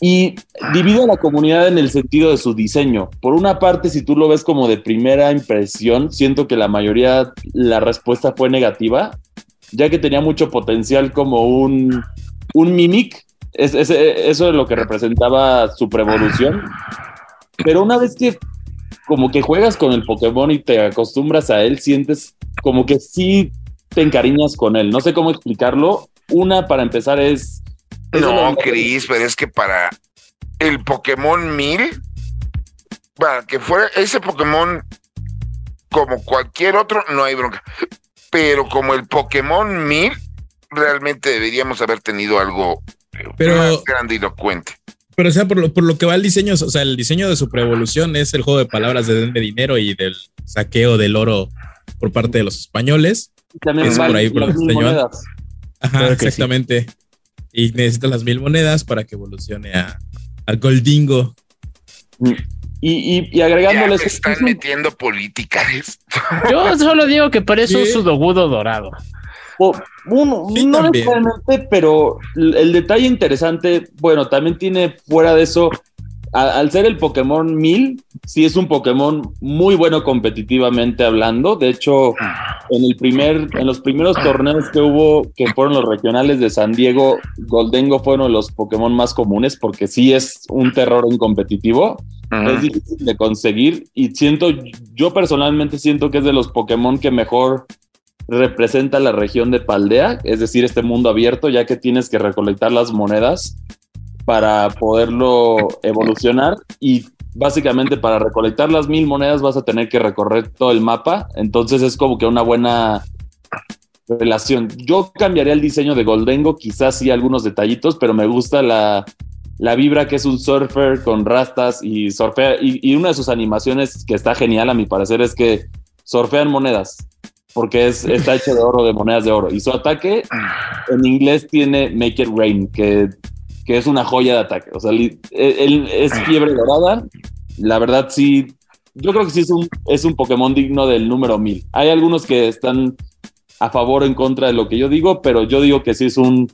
Y divide a la comunidad en el sentido de su diseño. Por una parte, si tú lo ves como de primera impresión, siento que la mayoría, la respuesta fue negativa, ya que tenía mucho potencial como un, un mimic. Es, es- eso es lo que representaba su prevolución. Pero una vez que como que juegas con el Pokémon y te acostumbras a él, sientes como que sí te encariñas con él. No sé cómo explicarlo. Una, para empezar, es... es No, Cris, pero es que para el Pokémon 1000, para que fuera ese Pokémon como cualquier otro, no hay bronca. Pero como el Pokémon 1000, realmente deberíamos haber tenido algo eh, Pero- más grandilocuente. Pero, o sea, por lo, por lo que va el diseño, o sea, el diseño de su preevolución es el juego de palabras de denme dinero y del saqueo del oro por parte de los españoles. También Es por ahí por las mil monedas. Ajá, Claro que sí. exactamente. Y necesitas las mil monedas para que evolucione a, al Goldingo. Y, y, y Ya agregándoles... me están metiendo política. Yo solo digo que parece un sudogudo dorado. O- uno, Sí, no también. necesariamente, pero el, el detalle interesante, bueno, también tiene fuera de eso, a- al ser el Pokémon 1000, sí es un Pokémon muy bueno competitivamente hablando. De hecho, en el primer, en los primeros torneos que hubo, que fueron los regionales de San Diego, Goldengo fue uno de los Pokémon más comunes porque sí es un terror en competitivo. Es difícil de conseguir y siento, yo personalmente siento que es de los Pokémon que mejor representa la región de Paldea, es decir, este mundo abierto, ya que tienes que recolectar las monedas para poderlo evolucionar y básicamente para recolectar las mil monedas vas a tener que recorrer todo el mapa, entonces es como que una buena relación. Yo cambiaría el diseño de Goldengo, quizás sí algunos detallitos, pero me gusta la, la vibra que es un surfer con rastas y surfea. Y, una de sus animaciones que está genial, a mi parecer, es que surfean monedas, porque es, está hecho de oro, de monedas de oro. Y su ataque en inglés tiene Make It Rain, que, que es una joya de ataque. O sea, él, él es fiebre dorada. La verdad, sí. Yo creo que sí es un, es un Pokémon digno del número 1000. Hay algunos que están a favor o en contra de lo que yo digo, pero yo digo que sí es un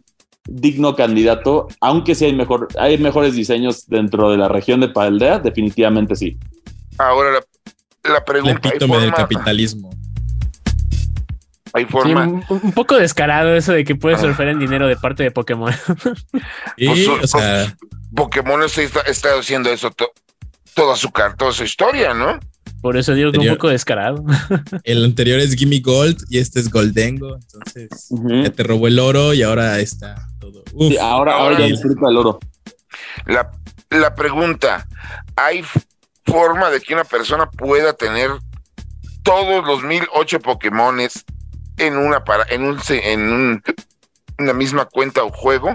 digno candidato, aunque sí hay, mejor, hay mejores diseños dentro de la región de Paldea, definitivamente sí. Ahora la, pregunta, ¿hay epítome del capitalismo. Hay Sí, forma un, un poco descarado eso de que puedes Ah. surfear en dinero de parte de Pokémon. Y, Pues, o sea, Pokémon está, está haciendo eso to- toda su carta, toda su historia, ¿no? Por eso digo que un poco descarado. el anterior es Gimme Gold y este es Goldengo. Entonces, ya te robó el oro y ahora está todo. Uf, Sí, ahora, ahora ya disfruta el oro. La, la pregunta, ¿hay forma de que una persona pueda tener todos los 1008 Pokémones en una para en un en un- una misma cuenta o juego?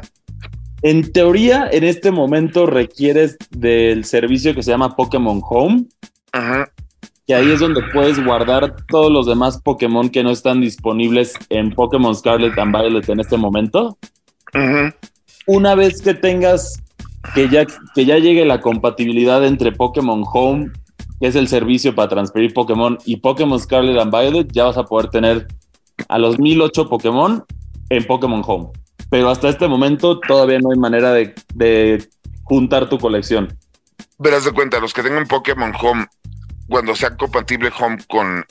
En teoría, en este momento requieres del servicio que se llama Pokémon Home, Ajá. que ahí es donde puedes guardar todos los demás Pokémon que no están disponibles en Pokémon Scarlet and Violet en este momento. Una vez que tengas que ya, que ya llegue la compatibilidad entre Pokémon Home, que es el servicio para transferir Pokémon, y Pokémon Scarlet and Violet, ya vas a poder tener a los 1008 Pokémon en Pokémon Home. Pero hasta este momento todavía no hay manera de, de juntar tu colección. Verás de cuenta, los que tengan Pokémon Home, cuando sea compatible Home con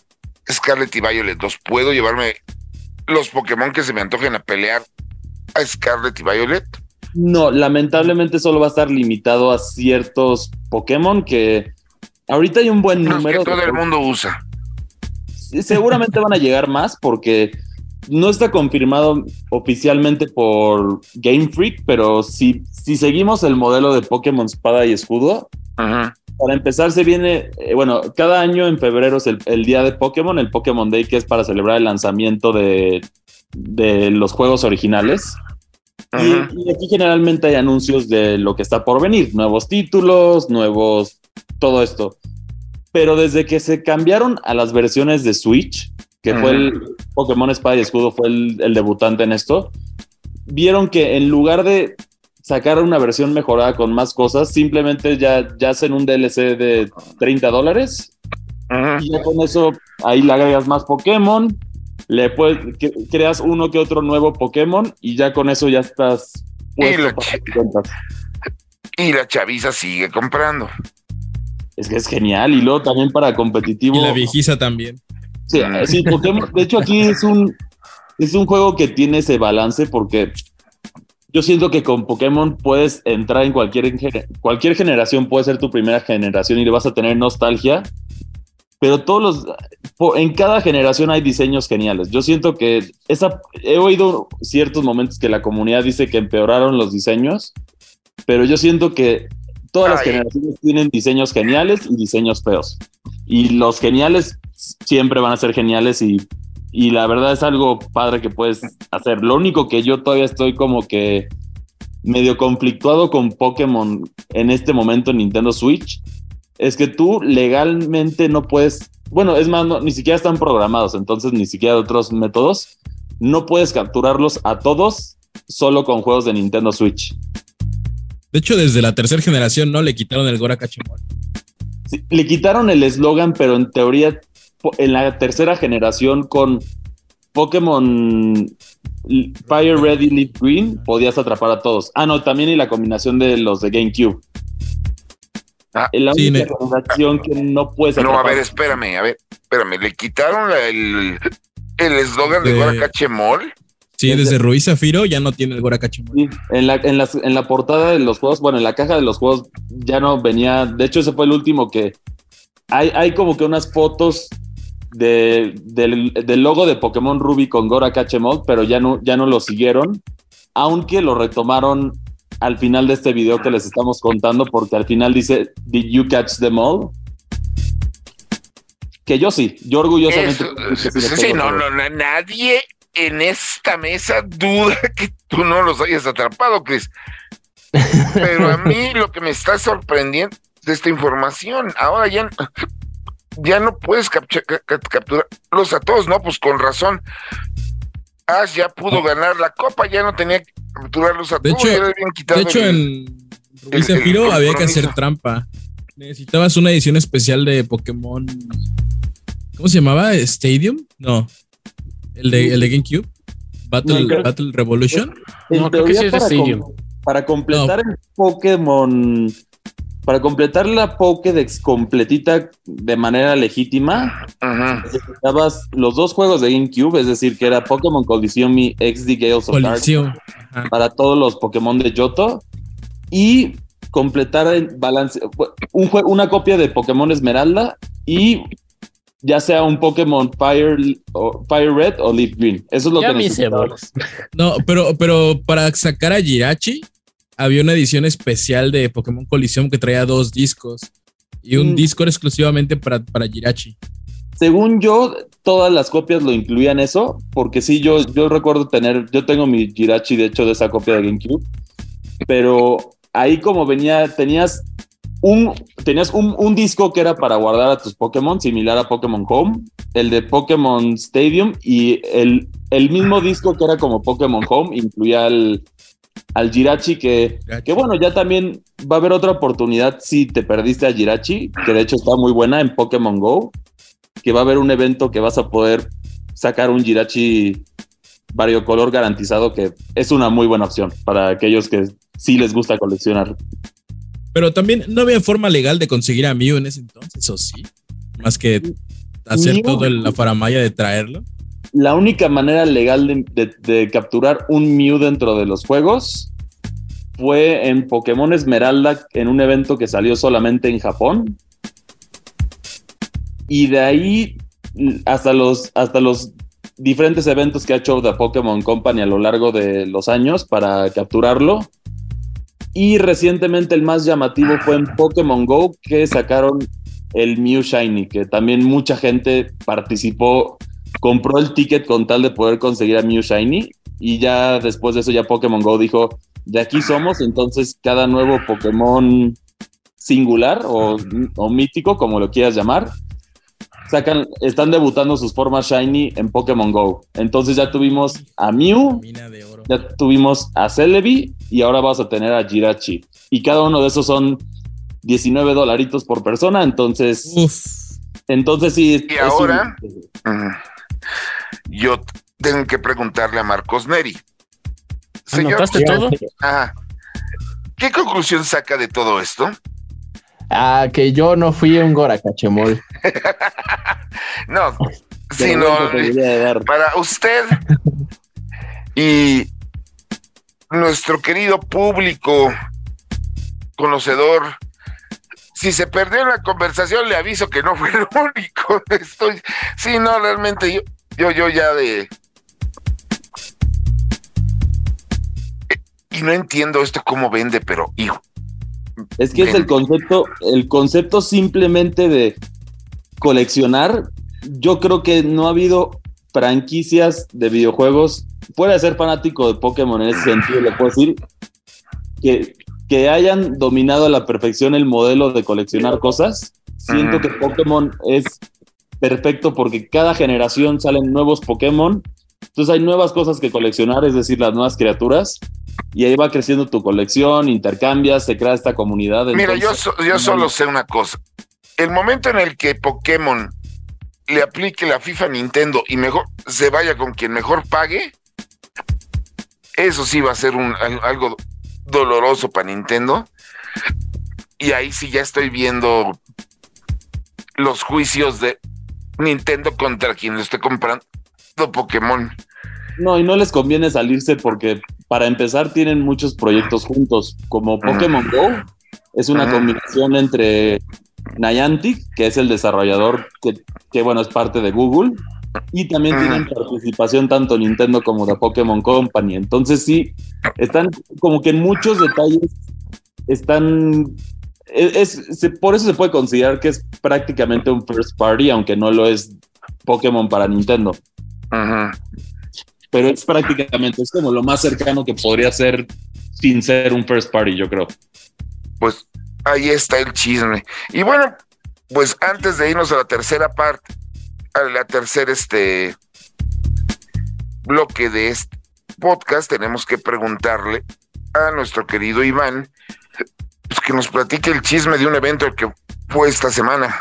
Scarlet y Violet, ¿los puedo llevarme los Pokémon que se me antojen a pelear a Scarlet y Violet? No, lamentablemente solo va a estar limitado a ciertos Pokémon que ahorita hay un buen Los número. que todo de el mundo usa. Seguramente van a llegar más porque no está confirmado oficialmente por Game Freak, pero si, si seguimos el modelo de Pokémon Espada y Escudo, Ajá. para empezar se viene, eh, bueno, cada año en febrero es el, el día de Pokémon, el Pokémon Day, que es para celebrar el lanzamiento de, de los juegos originales. Y aquí generalmente hay anuncios de lo que está por venir, nuevos títulos, nuevos, todo esto. Pero desde que se cambiaron a las versiones de Switch, que fue el Pokémon Espada y Escudo, fue el, el debutante en esto, vieron que en lugar de sacar una versión mejorada con más cosas, simplemente ya, ya hacen un DLC de 30 dólares Ajá. y ya con eso ahí le agregas más Pokémon, le puedes, que- creas uno que otro nuevo Pokémon y ya con eso ya estás puesto la para. Y la chaviza sigue comprando. Es que es genial y luego también para competitivo. Y la viejiza también. Sí, sí, Pokémon. De hecho, aquí es un, es un juego que tiene ese balance porque yo siento que con Pokémon puedes entrar en cualquier, cualquier generación, puede ser tu primera generación y le vas a tener nostalgia. Pero todos los. En cada generación hay diseños geniales. Yo siento que esa. He oído ciertos momentos que la comunidad dice que empeoraron los diseños. Pero yo siento que todas las generaciones tienen diseños geniales y diseños feos. Y los geniales siempre van a ser geniales y, y la verdad es algo padre que puedes hacer. Lo único que yo todavía estoy como que medio conflictuado con Pokémon en este momento en Nintendo Switch es que tú legalmente no puedes, bueno, es más, no- ni siquiera están programados, entonces ni siquiera otros métodos, no puedes capturarlos a todos solo con juegos de Nintendo Switch. De hecho, desde la tercera generación no le quitaron el Gora Cachemol. Sí, le quitaron el eslogan, pero en teoría en la tercera generación con Pokémon Fire Red y Leaf Green podías atrapar a todos. Ah, no, también y la combinación de los de GameCube. Ah, la sí, única ne- generación que no puedes No, a atrapar. ver, espérame, a ver, espérame. Le quitaron la- el el eslogan de De- Guaracachemol. Sí, Desde- desde Ruiz Zafiro ya no tiene el Gora Cachemol. Sí, en la, en, las- en la portada de los juegos, bueno, en la caja de los juegos ya no venía. De hecho, ese fue el último que. Hay, hay como que unas fotos de, del, del logo de Pokémon Ruby con Gora Cachemol, pero ya no, ya no lo siguieron. Aunque lo retomaron al final de este video que les estamos contando, porque al final dice: Did you catch them all? Que yo sí, yo orgullosamente. Eso, sí, no, no, nadie en esta mesa duda que tú no los hayas atrapado, Chris. Pero a mí lo que me está sorprendiendo es esta información. Ahora ya, ya no puedes capturarlos a todos, ¿no? Pues con razón. Ash ya pudo ganar la copa, ya no tenía que capturarlos a De todos. hecho- De hecho, el- el- el había que hacer trampa. Necesitabas una edición especial de Pokémon. ¿Cómo se llamaba? ¿Stadium? No. El de, el de GameCube. Battle, No, creo- Battle Revolution. En No, creo que sí es de para, Stadium. com- para completar el Pokémon, para completar la Pokédex completita de manera legítima, Ajá. necesitabas los dos juegos de GameCube, es decir, que era Pokémon Coliseum y XD Gales of Dark Colisión. Para todos los Pokémon de Johto y completar el balance, un jue- una copia de Pokémon Esmeralda y ya sea un Pokémon Fire, o Fire Red o Leaf Green. Eso es lo Ya que bolas. No, pero, pero para sacar a Jirachi, había una edición especial de Pokémon Colisión que traía dos discos. Y un Mm. disco era exclusivamente para, para Jirachi. Según yo, todas las copias lo incluían eso, porque sí, yo, yo recuerdo tener, yo tengo mi Jirachi, de hecho, de esa copia de GameCube, pero ahí como venía, tenías un, tenías un, un disco que era para guardar a tus Pokémon, similar a Pokémon Home, el de Pokémon Stadium, y el, el mismo disco que era como Pokémon Home, incluía al, al Jirachi que que bueno, ya también va a haber otra oportunidad si te perdiste a Jirachi, que de hecho está muy buena en Pokémon Go, que va a haber un evento que vas a poder sacar un Jirachi variocolor garantizado, que es una muy buena opción para aquellos que sí les gusta coleccionar. Pero también no había forma legal de conseguir a Mew en ese entonces, ¿o sí? Más que hacer Mew. todo el- la faramaya de traerlo. La única manera legal de, de- de capturar un Mew dentro de los juegos fue en Pokémon Esmeralda, en un evento que salió solamente en Japón. Y de ahí hasta los, hasta los diferentes eventos que ha hecho The Pokémon Company a lo largo de los años para capturarlo. Y recientemente el más llamativo fue en Pokémon Go, que sacaron el Mew Shiny, que también mucha gente participó, compró el ticket con tal de poder conseguir a Mew Shiny. Y ya después de eso, ya Pokémon Go dijo: De aquí somos, entonces cada nuevo Pokémon singular o, mítico, como lo quieras llamar, sacan, están debutando sus formas shiny en Pokémon Go. Entonces ya tuvimos a Mew. Ya tuvimos a Celebi y ahora vas a tener a Jirachi. Y cada uno de esos son 19 dolaritos por persona, entonces, Uf. entonces sí. Y ahora- un-. Yo tengo que preguntarle a Marcos Neri. Señor, ¿Anotaste todo? ajá, ¿qué conclusión saca de todo esto? Ah, que yo no fui un Goracachemol. No, sino para usted y nuestro querido público conocedor. Si se perdió la conversación, le aviso que no fue el único. Estoy, sí, no, realmente yo, yo, yo ya de. Eh, Y no entiendo esto cómo vende, pero hijo, Es que es el concepto, el concepto simplemente de coleccionar. Yo creo que no ha habido franquicias de videojuegos, fuera de ser fanático de Pokémon en ese sentido, le puedo decir, que, que hayan dominado a la perfección el modelo de coleccionar cosas. Siento que Pokémon es perfecto porque cada generación salen nuevos Pokémon. Entonces hay nuevas cosas que coleccionar, es decir, las nuevas criaturas. Y ahí va creciendo tu colección, intercambias, se crea esta comunidad. Mira, yo, so- yo solo sé una cosa. El momento en el que Pokémon le aplique la FIFA a Nintendo y mejor se vaya con quien mejor pague, eso sí va a ser un, al- algo doloroso para Nintendo. Y ahí sí ya estoy viendo los juicios de Nintendo contra quien lo esté comprando Pokémon. No, y no les conviene salirse porque para empezar tienen muchos proyectos juntos, como Pokémon Go, es una combinación entre Niantic, que es el desarrollador que, que, bueno, es parte de Google, y también tienen participación tanto Nintendo como de Pokémon Company. Entonces sí, están como que en muchos detalles están... Es, es- por eso se puede considerar que es prácticamente un first party, aunque no lo es Pokémon para Nintendo Ujú. pero es prácticamente, es como lo más cercano que podría ser sin ser un first party, yo creo. pues ahí está el chisme. Y bueno, pues antes de irnos a la tercera parte, a la tercera este bloque de este podcast, tenemos que preguntarle a nuestro querido Iván pues, que nos platique el chisme de un evento que fue esta semana.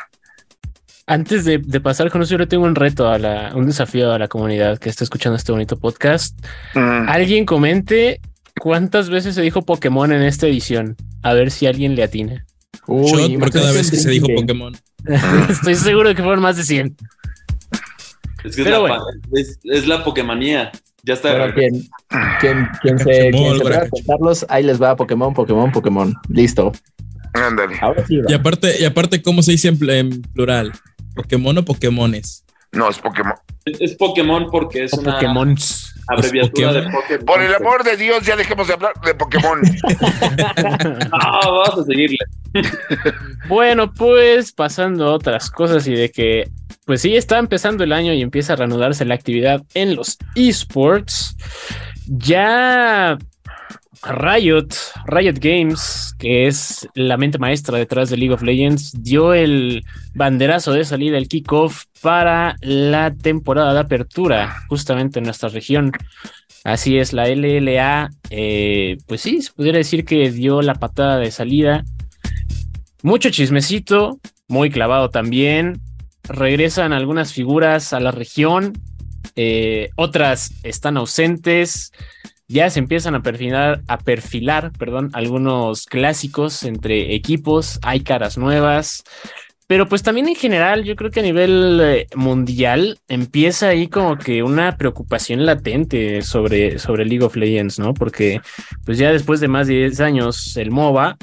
Antes de, de pasar con eso, yo tengo un reto a la, un desafío a la comunidad que está escuchando este bonito podcast. Mm, Alguien comente cuántas veces se dijo Pokémon en esta edición. A ver si alguien le atina. Uy, Shot por cada vez que se dijo. Pokémon. Estoy seguro de que fueron más de 100. Es que Pero es, la, pa- es, es la Pokémonía. Ya está. Quien, quien, quien se, quien se pueda contarlos, ahí les va Pokémon, Pokémon, Pokémon. Listo. ándale. Ahora sí, Y aparte, y aparte, ¿cómo se dice en plural? ¿Pokémon o Pokémones? No, es Pokémon. Es, es Pokémon porque es O una Pokémons. abreviatura de Pokémon. Pokémon. Por el amor de Dios, ya dejemos de hablar de Pokémon. Ah, vamos a seguirle. Bueno, pues pasando a otras cosas y de que, pues sí, está empezando el año y empieza a reanudarse la actividad en los esports. Ya Riot, Riot Games, que es la mente maestra detrás de League of Legends, dio el banderazo de salida, el kickoff para la temporada de apertura, justamente en nuestra región. Así es, la LLA, eh, pues sí, se pudiera decir que dio la patada de salida. Mucho chismecito, muy clavado también. Regresan algunas figuras a la región, eh, otras están ausentes. Ya se empiezan a perfilar, a perfilar, perdón, algunos clásicos entre equipos. Hay caras nuevas. Pero pues también en general, yo creo que a nivel eh, mundial empieza ahí como que una preocupación latente sobre, sobre League of Legends, ¿no? Porque pues ya después de más de 10 años el MOBA,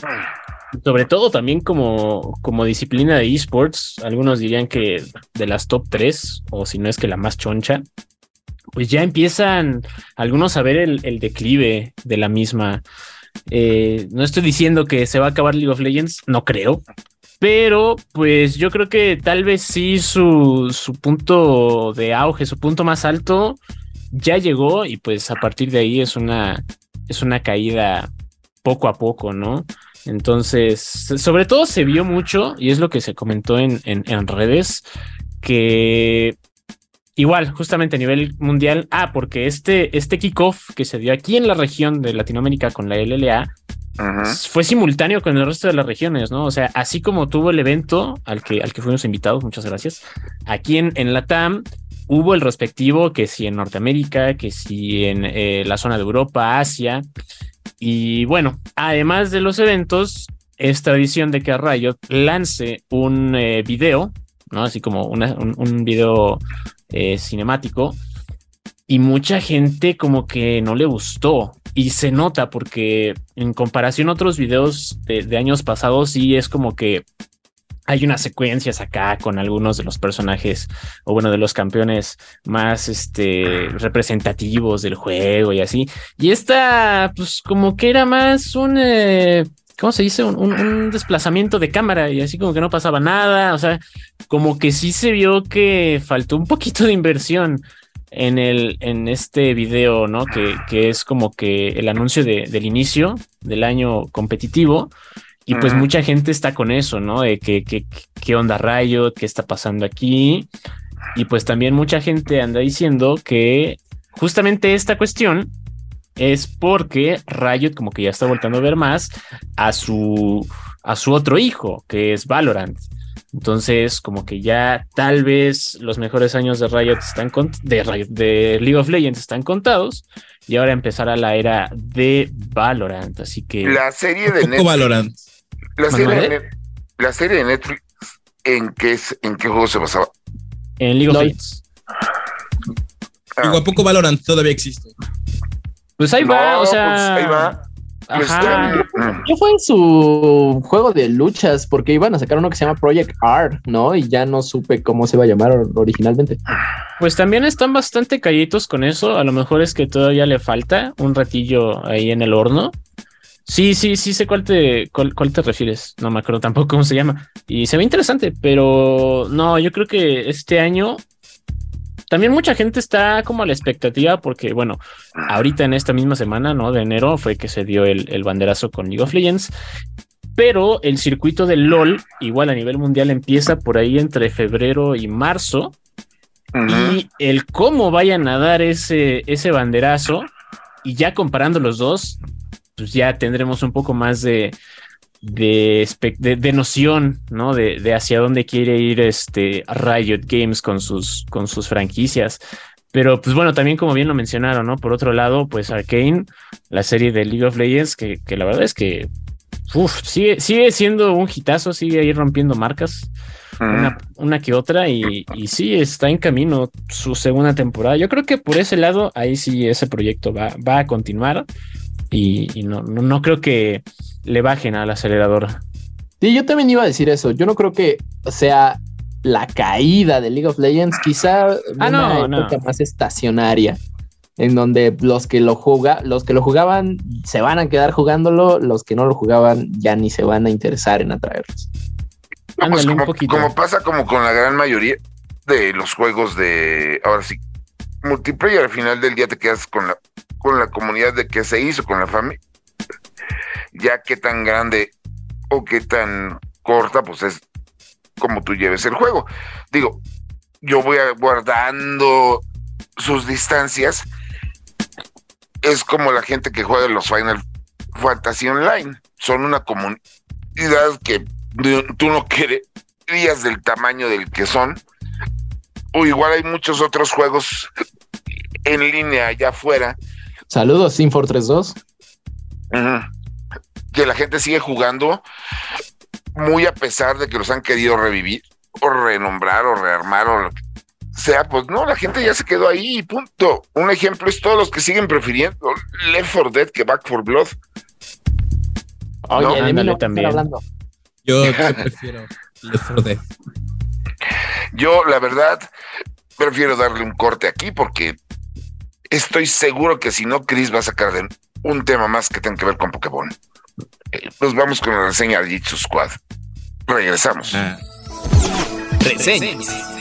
sobre todo también como, como disciplina de esports, algunos dirían que de las top 3, o si no es que la más choncha, pues ya empiezan algunos a ver el, declive de la misma. Eh, no estoy diciendo que se va a acabar League of Legends, no creo. Pero pues yo creo que tal vez sí su, su punto de auge, su punto más alto ya llegó y pues a partir de ahí es una, es una caída poco a poco, ¿no? Entonces, sobre todo se vio mucho, y es lo que se comentó en, en, en redes, que igual, justamente a nivel mundial, ah, porque este, este kickoff que se dio aquí en la región de Latinoamérica con la LLA fue simultáneo con el resto de las regiones, ¿no? O sea, así como tuvo el evento al que, al que fuimos invitados, muchas gracias, aquí en, en la TAM hubo el respectivo que si en Norteamérica, que si en eh, la zona de Europa, Asia. Y bueno, además de los eventos, es tradición de que Riot lance un eh, video, ¿no? Así como una, un, un, video eh, cinemático. Y mucha gente como que no le gustó. Y se nota porque en comparación a otros videos de, años pasados, sí es como que hay unas secuencias acá con algunos de los personajes o bueno de los campeones más este representativos del juego y así y esta pues como que era más un eh, cómo se dice un, un, un, desplazamiento de cámara y así como que no pasaba nada o sea como que sí se vio que faltó un poquito de inversión en el en este video no que, que es como que el anuncio de, del inicio del año competitivo y pues mucha gente está con eso, ¿no? De que, que, qué onda Riot, qué está pasando aquí. Y pues también mucha gente anda diciendo que justamente esta cuestión es porque Riot como que ya está voltando a ver más a su, a su otro hijo, que es Valorant. Entonces, como que ya tal vez los mejores años de Riot están de, Riot, de League of Legends están contados y ahora empezará la era de Valorant. Así que la serie de Netflix, Valorant. La serie, de, la serie de Netflix, ¿en qué, en qué juego se basaba? En League of Legends. Ah. ¿A poco Valorant todavía existe? Pues ahí no, va, o sea. Pues ahí va. Ajá. ¿Qué fue su juego de luchas? Porque iban a sacar uno que se llama Project R, ¿no? Y ya no supe cómo se iba a llamar originalmente. Pues también están bastante callitos con eso. A lo mejor es que todavía le falta un ratillo ahí en el horno. Sí, sí, sí sé cuál te, cuál, cuál, te refieres. No me acuerdo tampoco cómo se llama. Y se ve interesante, pero no, yo creo que este año también mucha gente está como a la expectativa porque, bueno, ahorita en esta misma semana, ¿no? De enero fue que se dio el, el banderazo con League of Legends. Pero el circuito del LOL, igual a nivel mundial, empieza por ahí entre febrero y marzo. Uh -huh. Y el cómo vayan a dar ese, ese banderazo, y ya comparando los dos, pues ya tendremos un poco más de, de, de, de noción, ¿no? De, de, hacia dónde quiere ir este Riot Games con sus, con sus franquicias. Pero, pues bueno, también como bien lo mencionaron, ¿no? Por otro lado, pues Arkane, la serie de League of Legends, que, que la verdad es que uf, sigue, sigue siendo un hitazo, sigue ahí rompiendo marcas. Una, una, que otra y, y, sí está en camino su segunda temporada. Yo creo que por ese lado, ahí sí ese proyecto va, va a continuar y, y no, no, no, creo que le bajen al acelerador. Sí, yo también iba a decir eso. Yo no creo que sea la caída de League of Legends, quizá ah, una no, época no. más estacionaria, en donde los que lo juga, los que lo jugaban se van a quedar jugándolo, los que no lo jugaban ya ni se van a interesar en atraerlos. No, pues como, como, pasa como con la gran mayoría de los juegos de ahora sí multiplayer al final del día te quedas con la con la comunidad de que se hizo con la familia ya qué tan grande o qué tan corta pues es como tú lleves el juego digo yo voy guardando sus distancias es como la gente que juega los Final Fantasy Online son una comunidad que tú no querías del tamaño del que son. O igual hay muchos otros juegos en línea allá afuera. Saludos, Sin Fortress 2. Uh -huh. Que la gente sigue jugando muy a pesar de que los han querido revivir o renombrar o rearmar o lo que sea, pues no, la gente ya se quedó ahí y punto. Un ejemplo es todos los que siguen prefiriendo Left 4 Dead que Back 4 Blood. Oye, ¿no? ándale también. Yo prefiero Left 4 Dead. Yo, la verdad, prefiero darle un corte aquí porque estoy seguro que si no, Chris va a sacar de un tema más que tenga que ver con Pokémon. Nos vamos con la reseña de Jitsu Squad. Regresamos. Ah, Reseñas.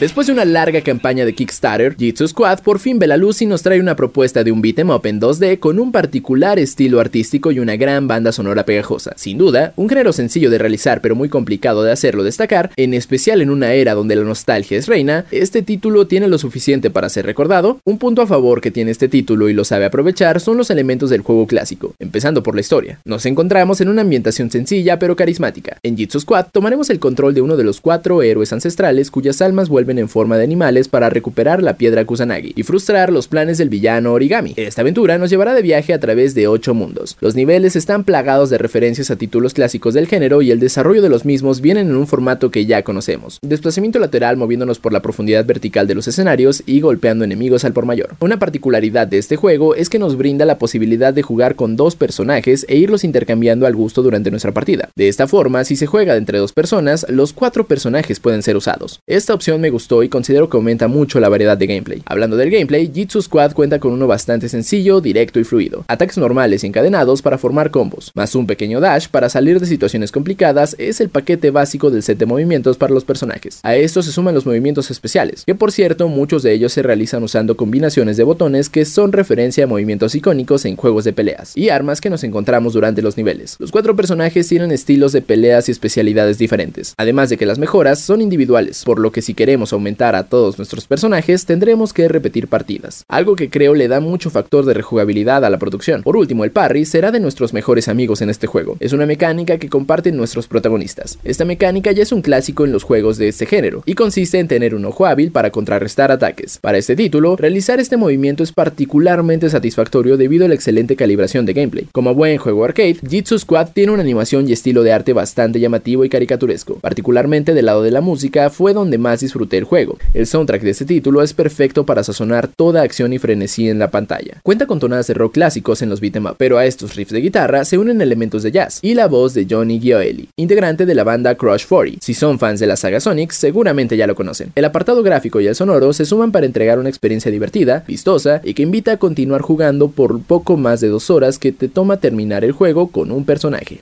Después de una larga campaña de Kickstarter, Jitsu Squad por fin ve la luz y nos trae una propuesta de un beat'em up en 2D con un particular estilo artístico y una gran banda sonora pegajosa. Sin duda, un género sencillo de realizar pero muy complicado de hacerlo destacar, en especial en una era donde la nostalgia es reina, este título tiene lo suficiente para ser recordado. Un punto a favor que tiene este título y lo sabe aprovechar son los elementos del juego clásico, empezando por la historia. Nos encontramos en una ambientación sencilla pero carismática. En Jitsu Squad tomaremos el control de uno de los cuatro héroes ancestrales cuyas almas vuelven en forma de animales para recuperar la piedra Kusanagi y frustrar los planes del villano Origami. Esta aventura nos llevará de viaje a través de 8 mundos. Los niveles están plagados de referencias a títulos clásicos del género y el desarrollo de los mismos vienen en un formato que ya conocemos. Desplazamiento lateral moviéndonos por la profundidad vertical de los escenarios y golpeando enemigos al por mayor. Una particularidad de este juego es que nos brinda la posibilidad de jugar con dos personajes e irlos intercambiando al gusto durante nuestra partida. De esta forma, si se juega entre dos personas, los cuatro personajes pueden ser usados. Esta opción me gustó y considero que aumenta mucho la variedad de gameplay. Hablando del gameplay, Jitsu Squad cuenta con uno bastante sencillo, directo y fluido. Ataques normales y encadenados para formar combos, más un pequeño dash para salir de situaciones complicadas es el paquete básico del set de movimientos para los personajes. A esto se suman los movimientos especiales, que por cierto muchos de ellos se realizan usando combinaciones de botones que son referencia a movimientos icónicos en juegos de peleas, y armas que nos encontramos durante los niveles. Los cuatro personajes tienen estilos de peleas y especialidades diferentes, además de que las mejoras son individuales, por lo que si queremos aumentar a todos nuestros personajes tendremos que repetir partidas, algo que creo le da mucho factor de rejugabilidad a la producción. Por último, el parry será de nuestros mejores amigos en este juego. Es una mecánica que comparten nuestros protagonistas. Esta mecánica ya es un clásico en los juegos de este género y consiste en tener un ojo hábil para contrarrestar ataques. Para este título, realizar este movimiento es particularmente satisfactorio debido a la excelente calibración de gameplay. Como buen juego arcade, Jitsu Squad tiene una animación y estilo de arte bastante llamativo y caricaturesco. Particularmente del lado de la música fue donde más disfruté el juego. El soundtrack de este título es perfecto para sazonar toda acción y frenesí en la pantalla. Cuenta con tonadas de rock clásicos en los beat'em pero a estos riffs de guitarra se unen elementos de jazz y la voz de Johnny Gioeli, integrante de la banda Crush 40. Si son fans de la saga Sonic, seguramente ya lo conocen. El apartado gráfico y el sonoro se suman para entregar una experiencia divertida, vistosa y que invita a continuar jugando por poco más de dos horas que te toma terminar el juego con un personaje.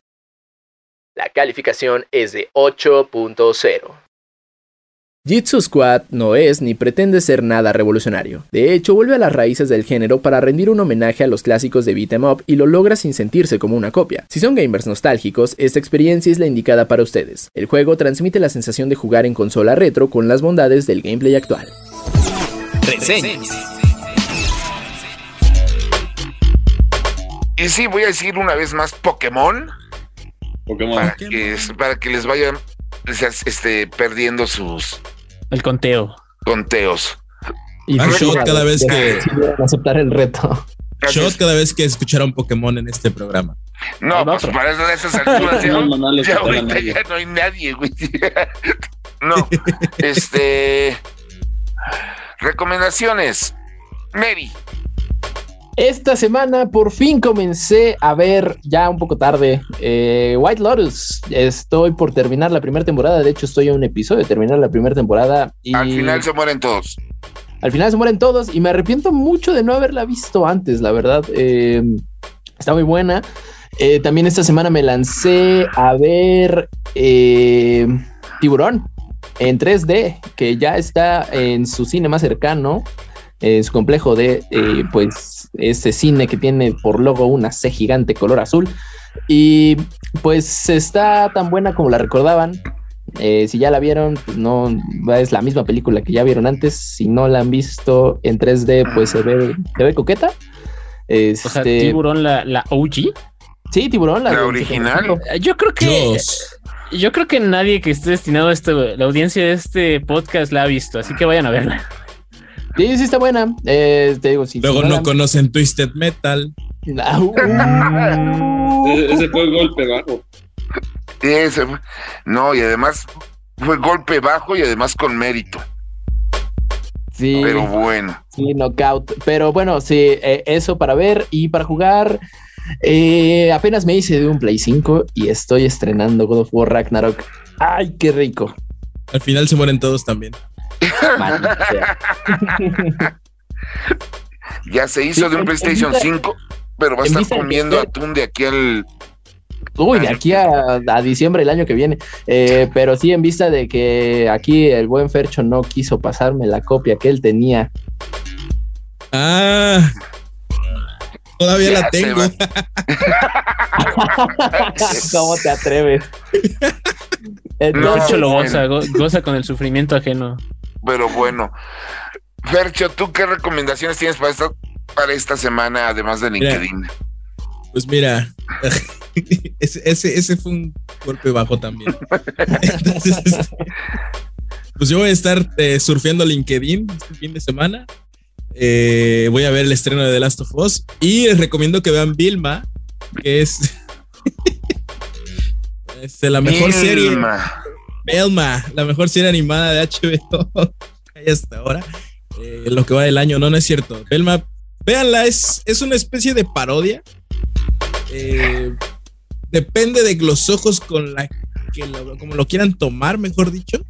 La calificación es de 8.0. Jitsu Squad no es ni pretende ser nada revolucionario. De hecho, vuelve a las raíces del género para rendir un homenaje a los clásicos de beat'em up y lo logra sin sentirse como una copia. Si son gamers nostálgicos, esta experiencia es la indicada para ustedes. El juego transmite la sensación de jugar en consola retro con las bondades del gameplay actual. Reseñas. Y sí, voy a decir una vez más Pokémon Pokémon. para que, para que les vayan este, perdiendo sus El conteo. conteos. Y Ah, shot cada vez sí, que- aceptar el reto. Shot cada vez que escuchara un Pokémon en este programa. No, pues otro. para eso- esas alturas ya, No, no, no ya ahorita ya no hay nadie, güey. No, este. Recomendaciones. Mary. Esta semana por fin comencé a ver, ya un poco tarde, eh, White Lotus. Estoy por terminar la primera temporada. De hecho, estoy a un episodio de terminar la primera temporada. Y Al final se mueren todos. al final se mueren todos. Y me arrepiento mucho de no haberla visto antes, la verdad. Eh, está muy buena. Eh, también esta semana me lancé a ver eh, Tiburón en 3D, que ya está en su cine más cercano, en su complejo de, eh, pues, ese cine que tiene por logo una C gigante color azul. Y pues está tan buena como la recordaban. Eh, si ya la vieron, pues no es la misma película que ya vieron antes. Si no la han visto en 3D, pues se ve, se ve coqueta. Este, O sea, tiburón, la, la OG. Sí, tiburón, La original. 75. Eh, Yo creo que. Dios. Yo creo que nadie que esté destinado a esto, la audiencia de este podcast la ha visto, así que vayan a verla. Sí, sí está buena. Eh, te digo, si Luego no conocen Twisted Metal. Ah, uh, Ese ese fue el golpe bajo. Ese fue- No, y además fue golpe bajo y además con mérito. sí, Pero bueno. sí, knockout. Pero bueno, sí, eh, eso para ver y para jugar. eh, apenas me hice de un Play 5 y estoy estrenando God of War Ragnarok. ¡Ay, qué rico! Al final se mueren todos también. Ya se hizo Sí, de un PlayStation vista- 5, pero va a estar vista comiendo atún de aquí al. Uy, de aquí a, a diciembre del año que viene. Eh, pero sí, en vista de que aquí el buen Fercho no quiso pasarme la copia que él tenía. Ah. Todavía Ya la tengo. ¿Cómo te atreves? Entonces, Fercho lo goza, go- goza con el sufrimiento ajeno. Pero bueno. Fercho, ¿tú qué recomendaciones tienes para esta, para esta semana, además de Mira. LinkedIn? Pues mira, ese, ese, ese fue un golpe bajo también. Entonces, este, pues yo voy a estar eh, surfeando LinkedIn este fin de semana. Eh, voy a ver el estreno de The Last of Us y les recomiendo que vean Vilma, que es, es la mejor serie. Velma, la mejor serie animada de HBO hasta ahora. Eh, lo que va del año, no, no es cierto. Velma, véanla, es, es una especie de parodia. Eh, depende de los ojos con la que lo, como lo quieran tomar, mejor dicho.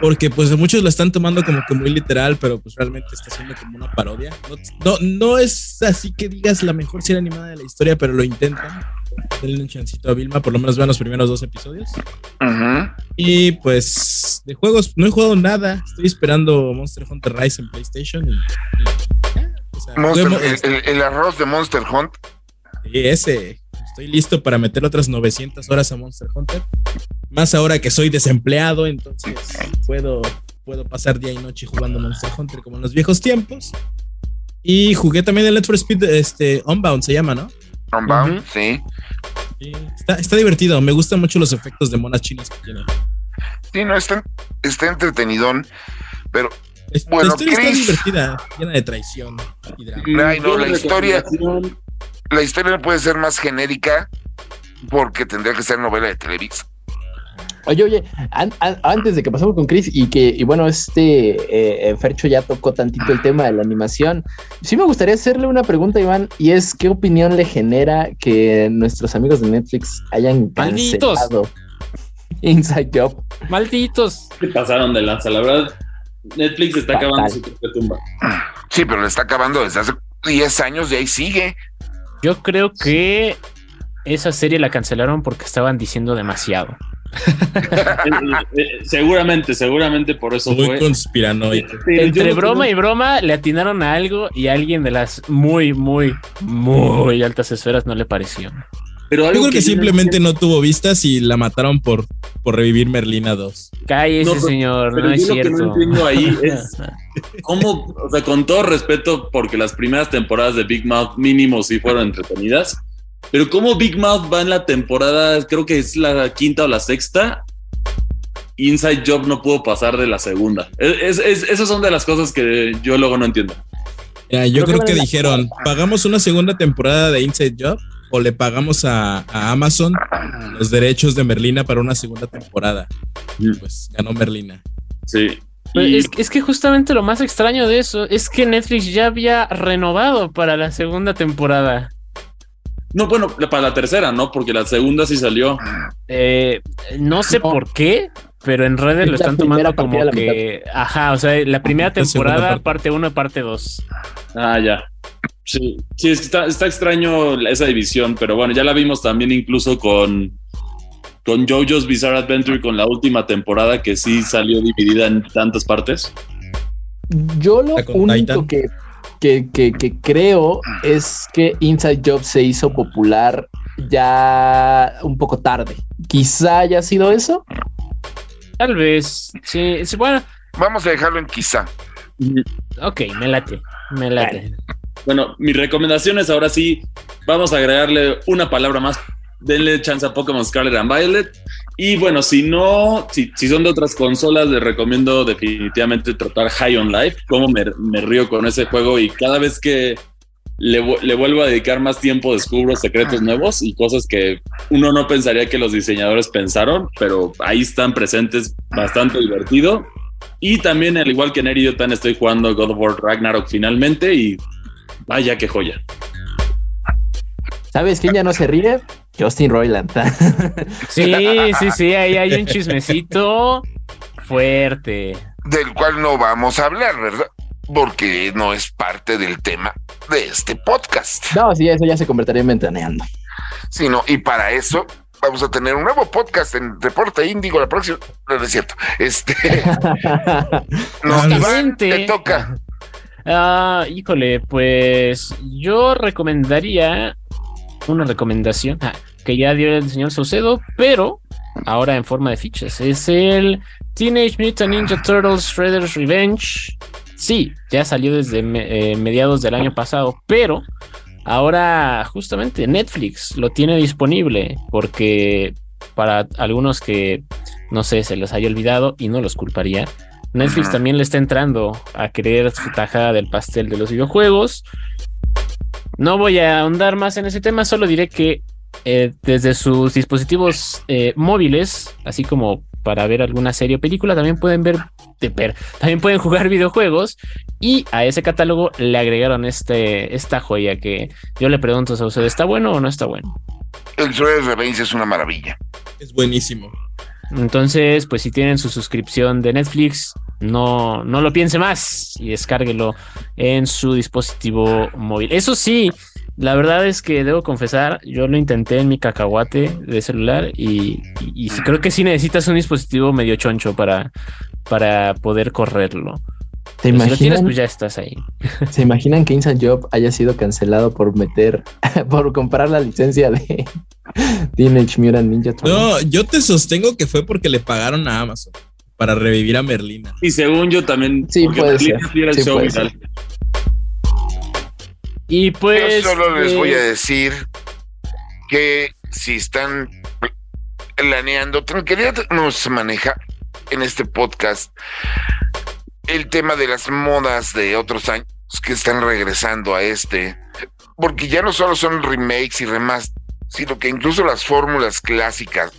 Porque pues muchos lo están tomando como que muy literal, pero pues realmente está siendo como una parodia. No, no, no es así que digas la mejor serie animada de la historia, pero lo intentan. Denle un chancito a Vilma, por lo menos vean los primeros dos episodios. Y pues de juegos no he jugado nada. Estoy esperando Monster Hunter Rise en PlayStation. Y, y ya, o sea, Monster- juguemos- el, el- el arroz de Monster Hunt. sí, ese. Estoy listo para meter otras 900 horas a Monster Hunter. Más ahora que soy desempleado, entonces puedo, puedo pasar día y noche jugando Monster Hunter como en los viejos tiempos. Y jugué también el Let for Speed, este, Unbound se llama, ¿no? Unbound, Ujú. sí. Sí, está, está divertido. Me gustan mucho los efectos de monas chinas que tiene. Sí, no, está, está entretenidón. Pero, Es- Bueno, la historia Chris. está divertida, llena de traición y drama. Ay, no, la historia- la historia no puede ser más genérica porque tendría que ser novela de Televisa. Oye, oye, an- an- antes de que pasemos con Chris y que, y bueno, este eh, eh, Fercho ya tocó tantito el tema de la animación, sí me gustaría hacerle una pregunta, Iván, y es qué opinión le genera que nuestros amigos de Netflix hayan Malditos. cancelado Inside Job. Malditos. Se pasaron de lanza, la verdad. Netflix está Fatal. acabando su propia tumba. Sí, pero le está acabando desde hace 10 años y ahí sigue. Yo creo que esa serie la cancelaron porque estaban diciendo demasiado. Eh, eh, seguramente, seguramente por eso Muy fue. conspiranoico. Yo Entre broma y broma le atinaron a algo y a alguien de las muy, muy, muy altas esferas no le pareció. Pero Yo algo creo que yo simplemente no tuvo vistas y la mataron por, por revivir Merlina 2. Cállese, No, pero- señor, pero no es yo lo que cierto. no entiendo ahí es cómo, o sea, con todo respeto, porque las primeras temporadas de Big Mouth mínimo sí fueron entretenidas, pero cómo Big Mouth va en la temporada, creo que es la quinta o la sexta, Inside Job no pudo pasar de la segunda. Es- es- esas son de las cosas que yo luego no entiendo. Ya, yo Creo que creo vale que la dijeron, ¿pagamos una segunda temporada de Inside Job o le pagamos a, a Amazon los derechos de Merlina para una segunda temporada? Pues ganó Merlina. Sí. Pero Y- Es, es que justamente lo más extraño de eso es que Netflix ya había renovado para la segunda temporada. No, bueno, para la tercera, ¿no? Porque la segunda sí salió. Eh, no sé No. por qué, pero en redes Es lo están tomando como que, ajá, o sea, la primera La temporada, parte. parte 1 y parte 2. Ah, ya. Sí, sí, está, está extraño esa división, pero bueno, ya la vimos también incluso con, con JoJo's Bizarre Adventure, con la última temporada que sí salió dividida en tantas partes. Yo lo único Titan. que, que, que, que creo es que Inside Job se hizo popular ya un poco tarde. Quizá haya sido eso. Tal vez, sí, sí, bueno, Vamos a dejarlo en quizá. ok, me late, me late. Bueno, mis recomendaciones ahora sí, vamos a agregarle una palabra más. Denle chance a Pokémon Scarlet and Violet. Y bueno, si no, si, si son de otras consolas, les recomiendo definitivamente tratar High on Life. Como me, me río con ese juego y cada vez que le, le vuelvo a dedicar más tiempo, descubro secretos nuevos y cosas que uno no pensaría que los diseñadores pensaron, pero ahí están presentes, bastante divertido. Y también, al igual que en Eri, yo también estoy jugando God of War Ragnarok finalmente y vaya que joya. ¿Sabes quién ya no se ríe? Justin Roiland. Sí, sí, sí, ahí hay un chismecito fuerte. Del cual no vamos a hablar, ¿verdad? porque no es parte del tema de este podcast. No, sí, eso ya se convertiría en ventaneando. Sino, y para eso vamos a tener un nuevo podcast en Reporte Índigo la próxima. No, no es cierto. Este. no, Iván, te toca. Ah, híjole, pues yo recomendaría una recomendación ah, que ya dio el señor Saucedo, pero ahora en forma de fichas. Es el Teenage Mutant Ninja Turtles Shredder's Revenge. Sí, ya salió desde me- eh, mediados del año pasado, pero ahora justamente Netflix lo tiene disponible porque para algunos que no sé, se les haya olvidado y no los culparía. Netflix también le está entrando a querer su tajada del pastel de los videojuegos. No voy a ahondar más en ese tema, solo diré que eh, desde sus dispositivos eh, móviles, así como para ver alguna serie o película, también pueden ver, también pueden jugar videojuegos y a ese catálogo le agregaron este, esta joya que yo le pregunto a usted, ¿está bueno o no está bueno? El Shredder's Revenge es una maravilla. Es buenísimo. Entonces, pues si tienen su suscripción de Netflix, no, no lo piense más y descárguelo en su dispositivo móvil. Eso sí, la verdad es que debo confesar, yo lo intenté en mi cacahuate de celular y, creo que sí necesitas un dispositivo medio choncho para, para poder correrlo. ¿Te Pero si lo tienes, imaginan, pues ya estás ahí. ¿Se imaginan que Inside Job haya sido cancelado por meter, por comprar la licencia de Teenage Mutant Ninja Turtles? No, yo te sostengo que fue porque le pagaron a Amazon para revivir a Merlina. Y según yo también. Sí, puede Merlina ser. sí era el Sí, show puede viral. Y pues... Yo solo les eh, voy a decir que si están planeando, tranquilidad no se maneja en este podcast el tema de las modas de otros años que están regresando a este, porque ya no solo son remakes y remas, sino que incluso las fórmulas clásicas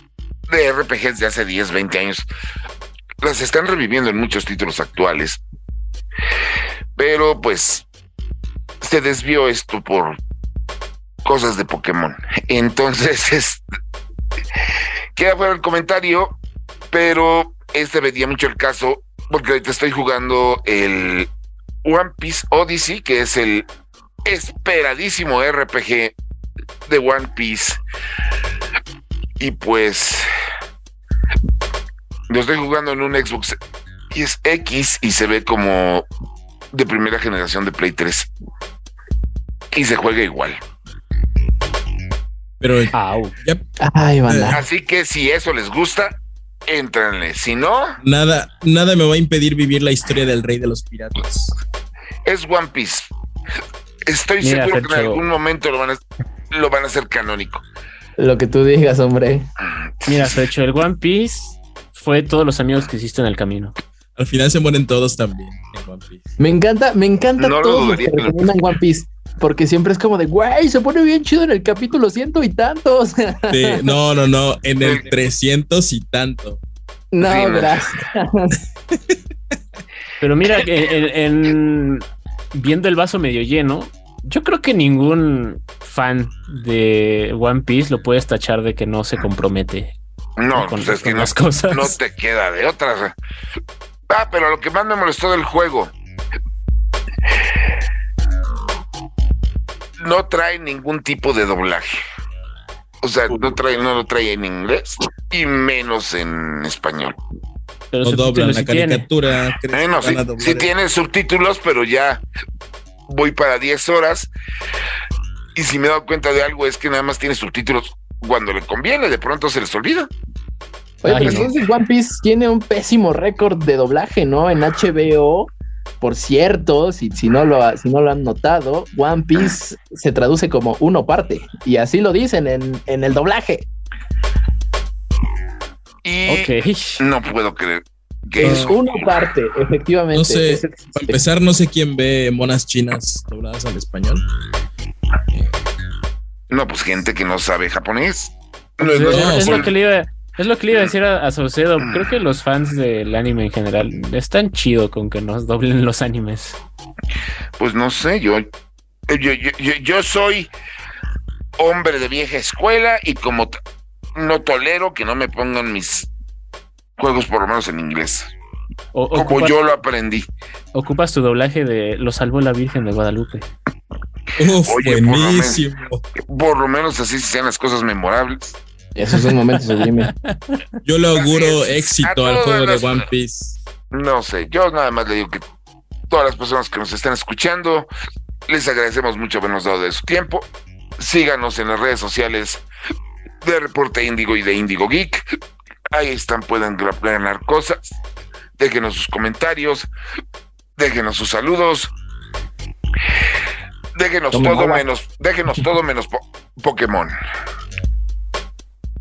de RPGs de hace 10, 20 años las están reviviendo en muchos títulos actuales. Pero pues se desvió esto por cosas de Pokémon. Entonces, es, queda fuera el comentario, pero este venía mucho el caso porque ahorita estoy jugando el One Piece Odyssey, que es el esperadísimo RPG de One Piece. Y pues lo estoy jugando en un Xbox y es X y se ve como de primera generación de Play 3 y se juega igual. Pero Au. ya Ay. Así que si eso les gusta, éntranle. Si no, nada, nada me va a impedir vivir la historia del rey de los piratas. es One Piece. Estoy Mira, seguro que en algún momento lo van a, lo van a hacer canónico. Lo que tú digas, hombre. Mira, hecho el One Piece fue todos los amigos que hiciste en el camino. Al final se mueren todos también en One Piece. Me encanta, me encanta No lo todos los que recomiendan One Piece. Porque siempre es como de, güey, se pone bien chido en el capítulo ciento y tantos. Sí, no, no, no, en el 300 y tanto. no, Sí, gracias. Pero mira, en, en- viendo el vaso medio lleno, yo creo que ningún fan de One Piece lo puedes tachar de que no se compromete No, con, pues es que no, cosas. no te queda de otra. Ah, pero lo que más me molestó del juego. No trae ningún tipo de doblaje. O sea, no trae, no lo trae en inglés y menos en español. Pero No doblan la caricatura. ¿crees Eh, no, que sí, tiene subtítulos, pero ya voy para 10 horas. Y si me he dado cuenta de algo es que nada más tiene subtítulos cuando le conviene, de pronto se les olvida. Oye, Ay, pero no. entonces One Piece tiene un pésimo récord de doblaje, ¿no? En HBO. Por cierto, si, si, no lo, ha- si no lo han notado, One Piece se traduce como uno parte. Y así lo dicen en, en el doblaje. Y Ok. no puedo creer que eso. Uno parte, efectivamente. No sé, Para empezar, no sé quién ve monas chinas dobladas al español. No, pues gente que no sabe japonés. No, no, es, no, es lo que le iba, es lo que le iba a decir a, a Saucedo. Creo que los fans del anime en general están chido con que nos doblen los animes. Pues no sé, yo, yo, yo, yo- yo soy hombre de vieja escuela y como no tolero que no me pongan mis juegos por lo menos en inglés. O- como ocupas, yo lo aprendí. ocupas tu doblaje de Lo salvó la Virgen de Guadalupe. Uf, Oye, por lo menos- buenísimo. Por lo menos así se sean las cosas memorables. Esos son momentos sublimes. Yo le auguro es. éxito al juego de One Piece. No sé, yo nada más le digo que todas las personas que nos están escuchando, les agradecemos mucho habernos dado de su tiempo. Síganos en las redes sociales de Reporte Índigo y de Índigo Geek. Ahí están, pueden ganar cosas. Déjenos sus comentarios, déjenos sus saludos. Déjenos todo menos, déjenos todo menos po- Pokémon.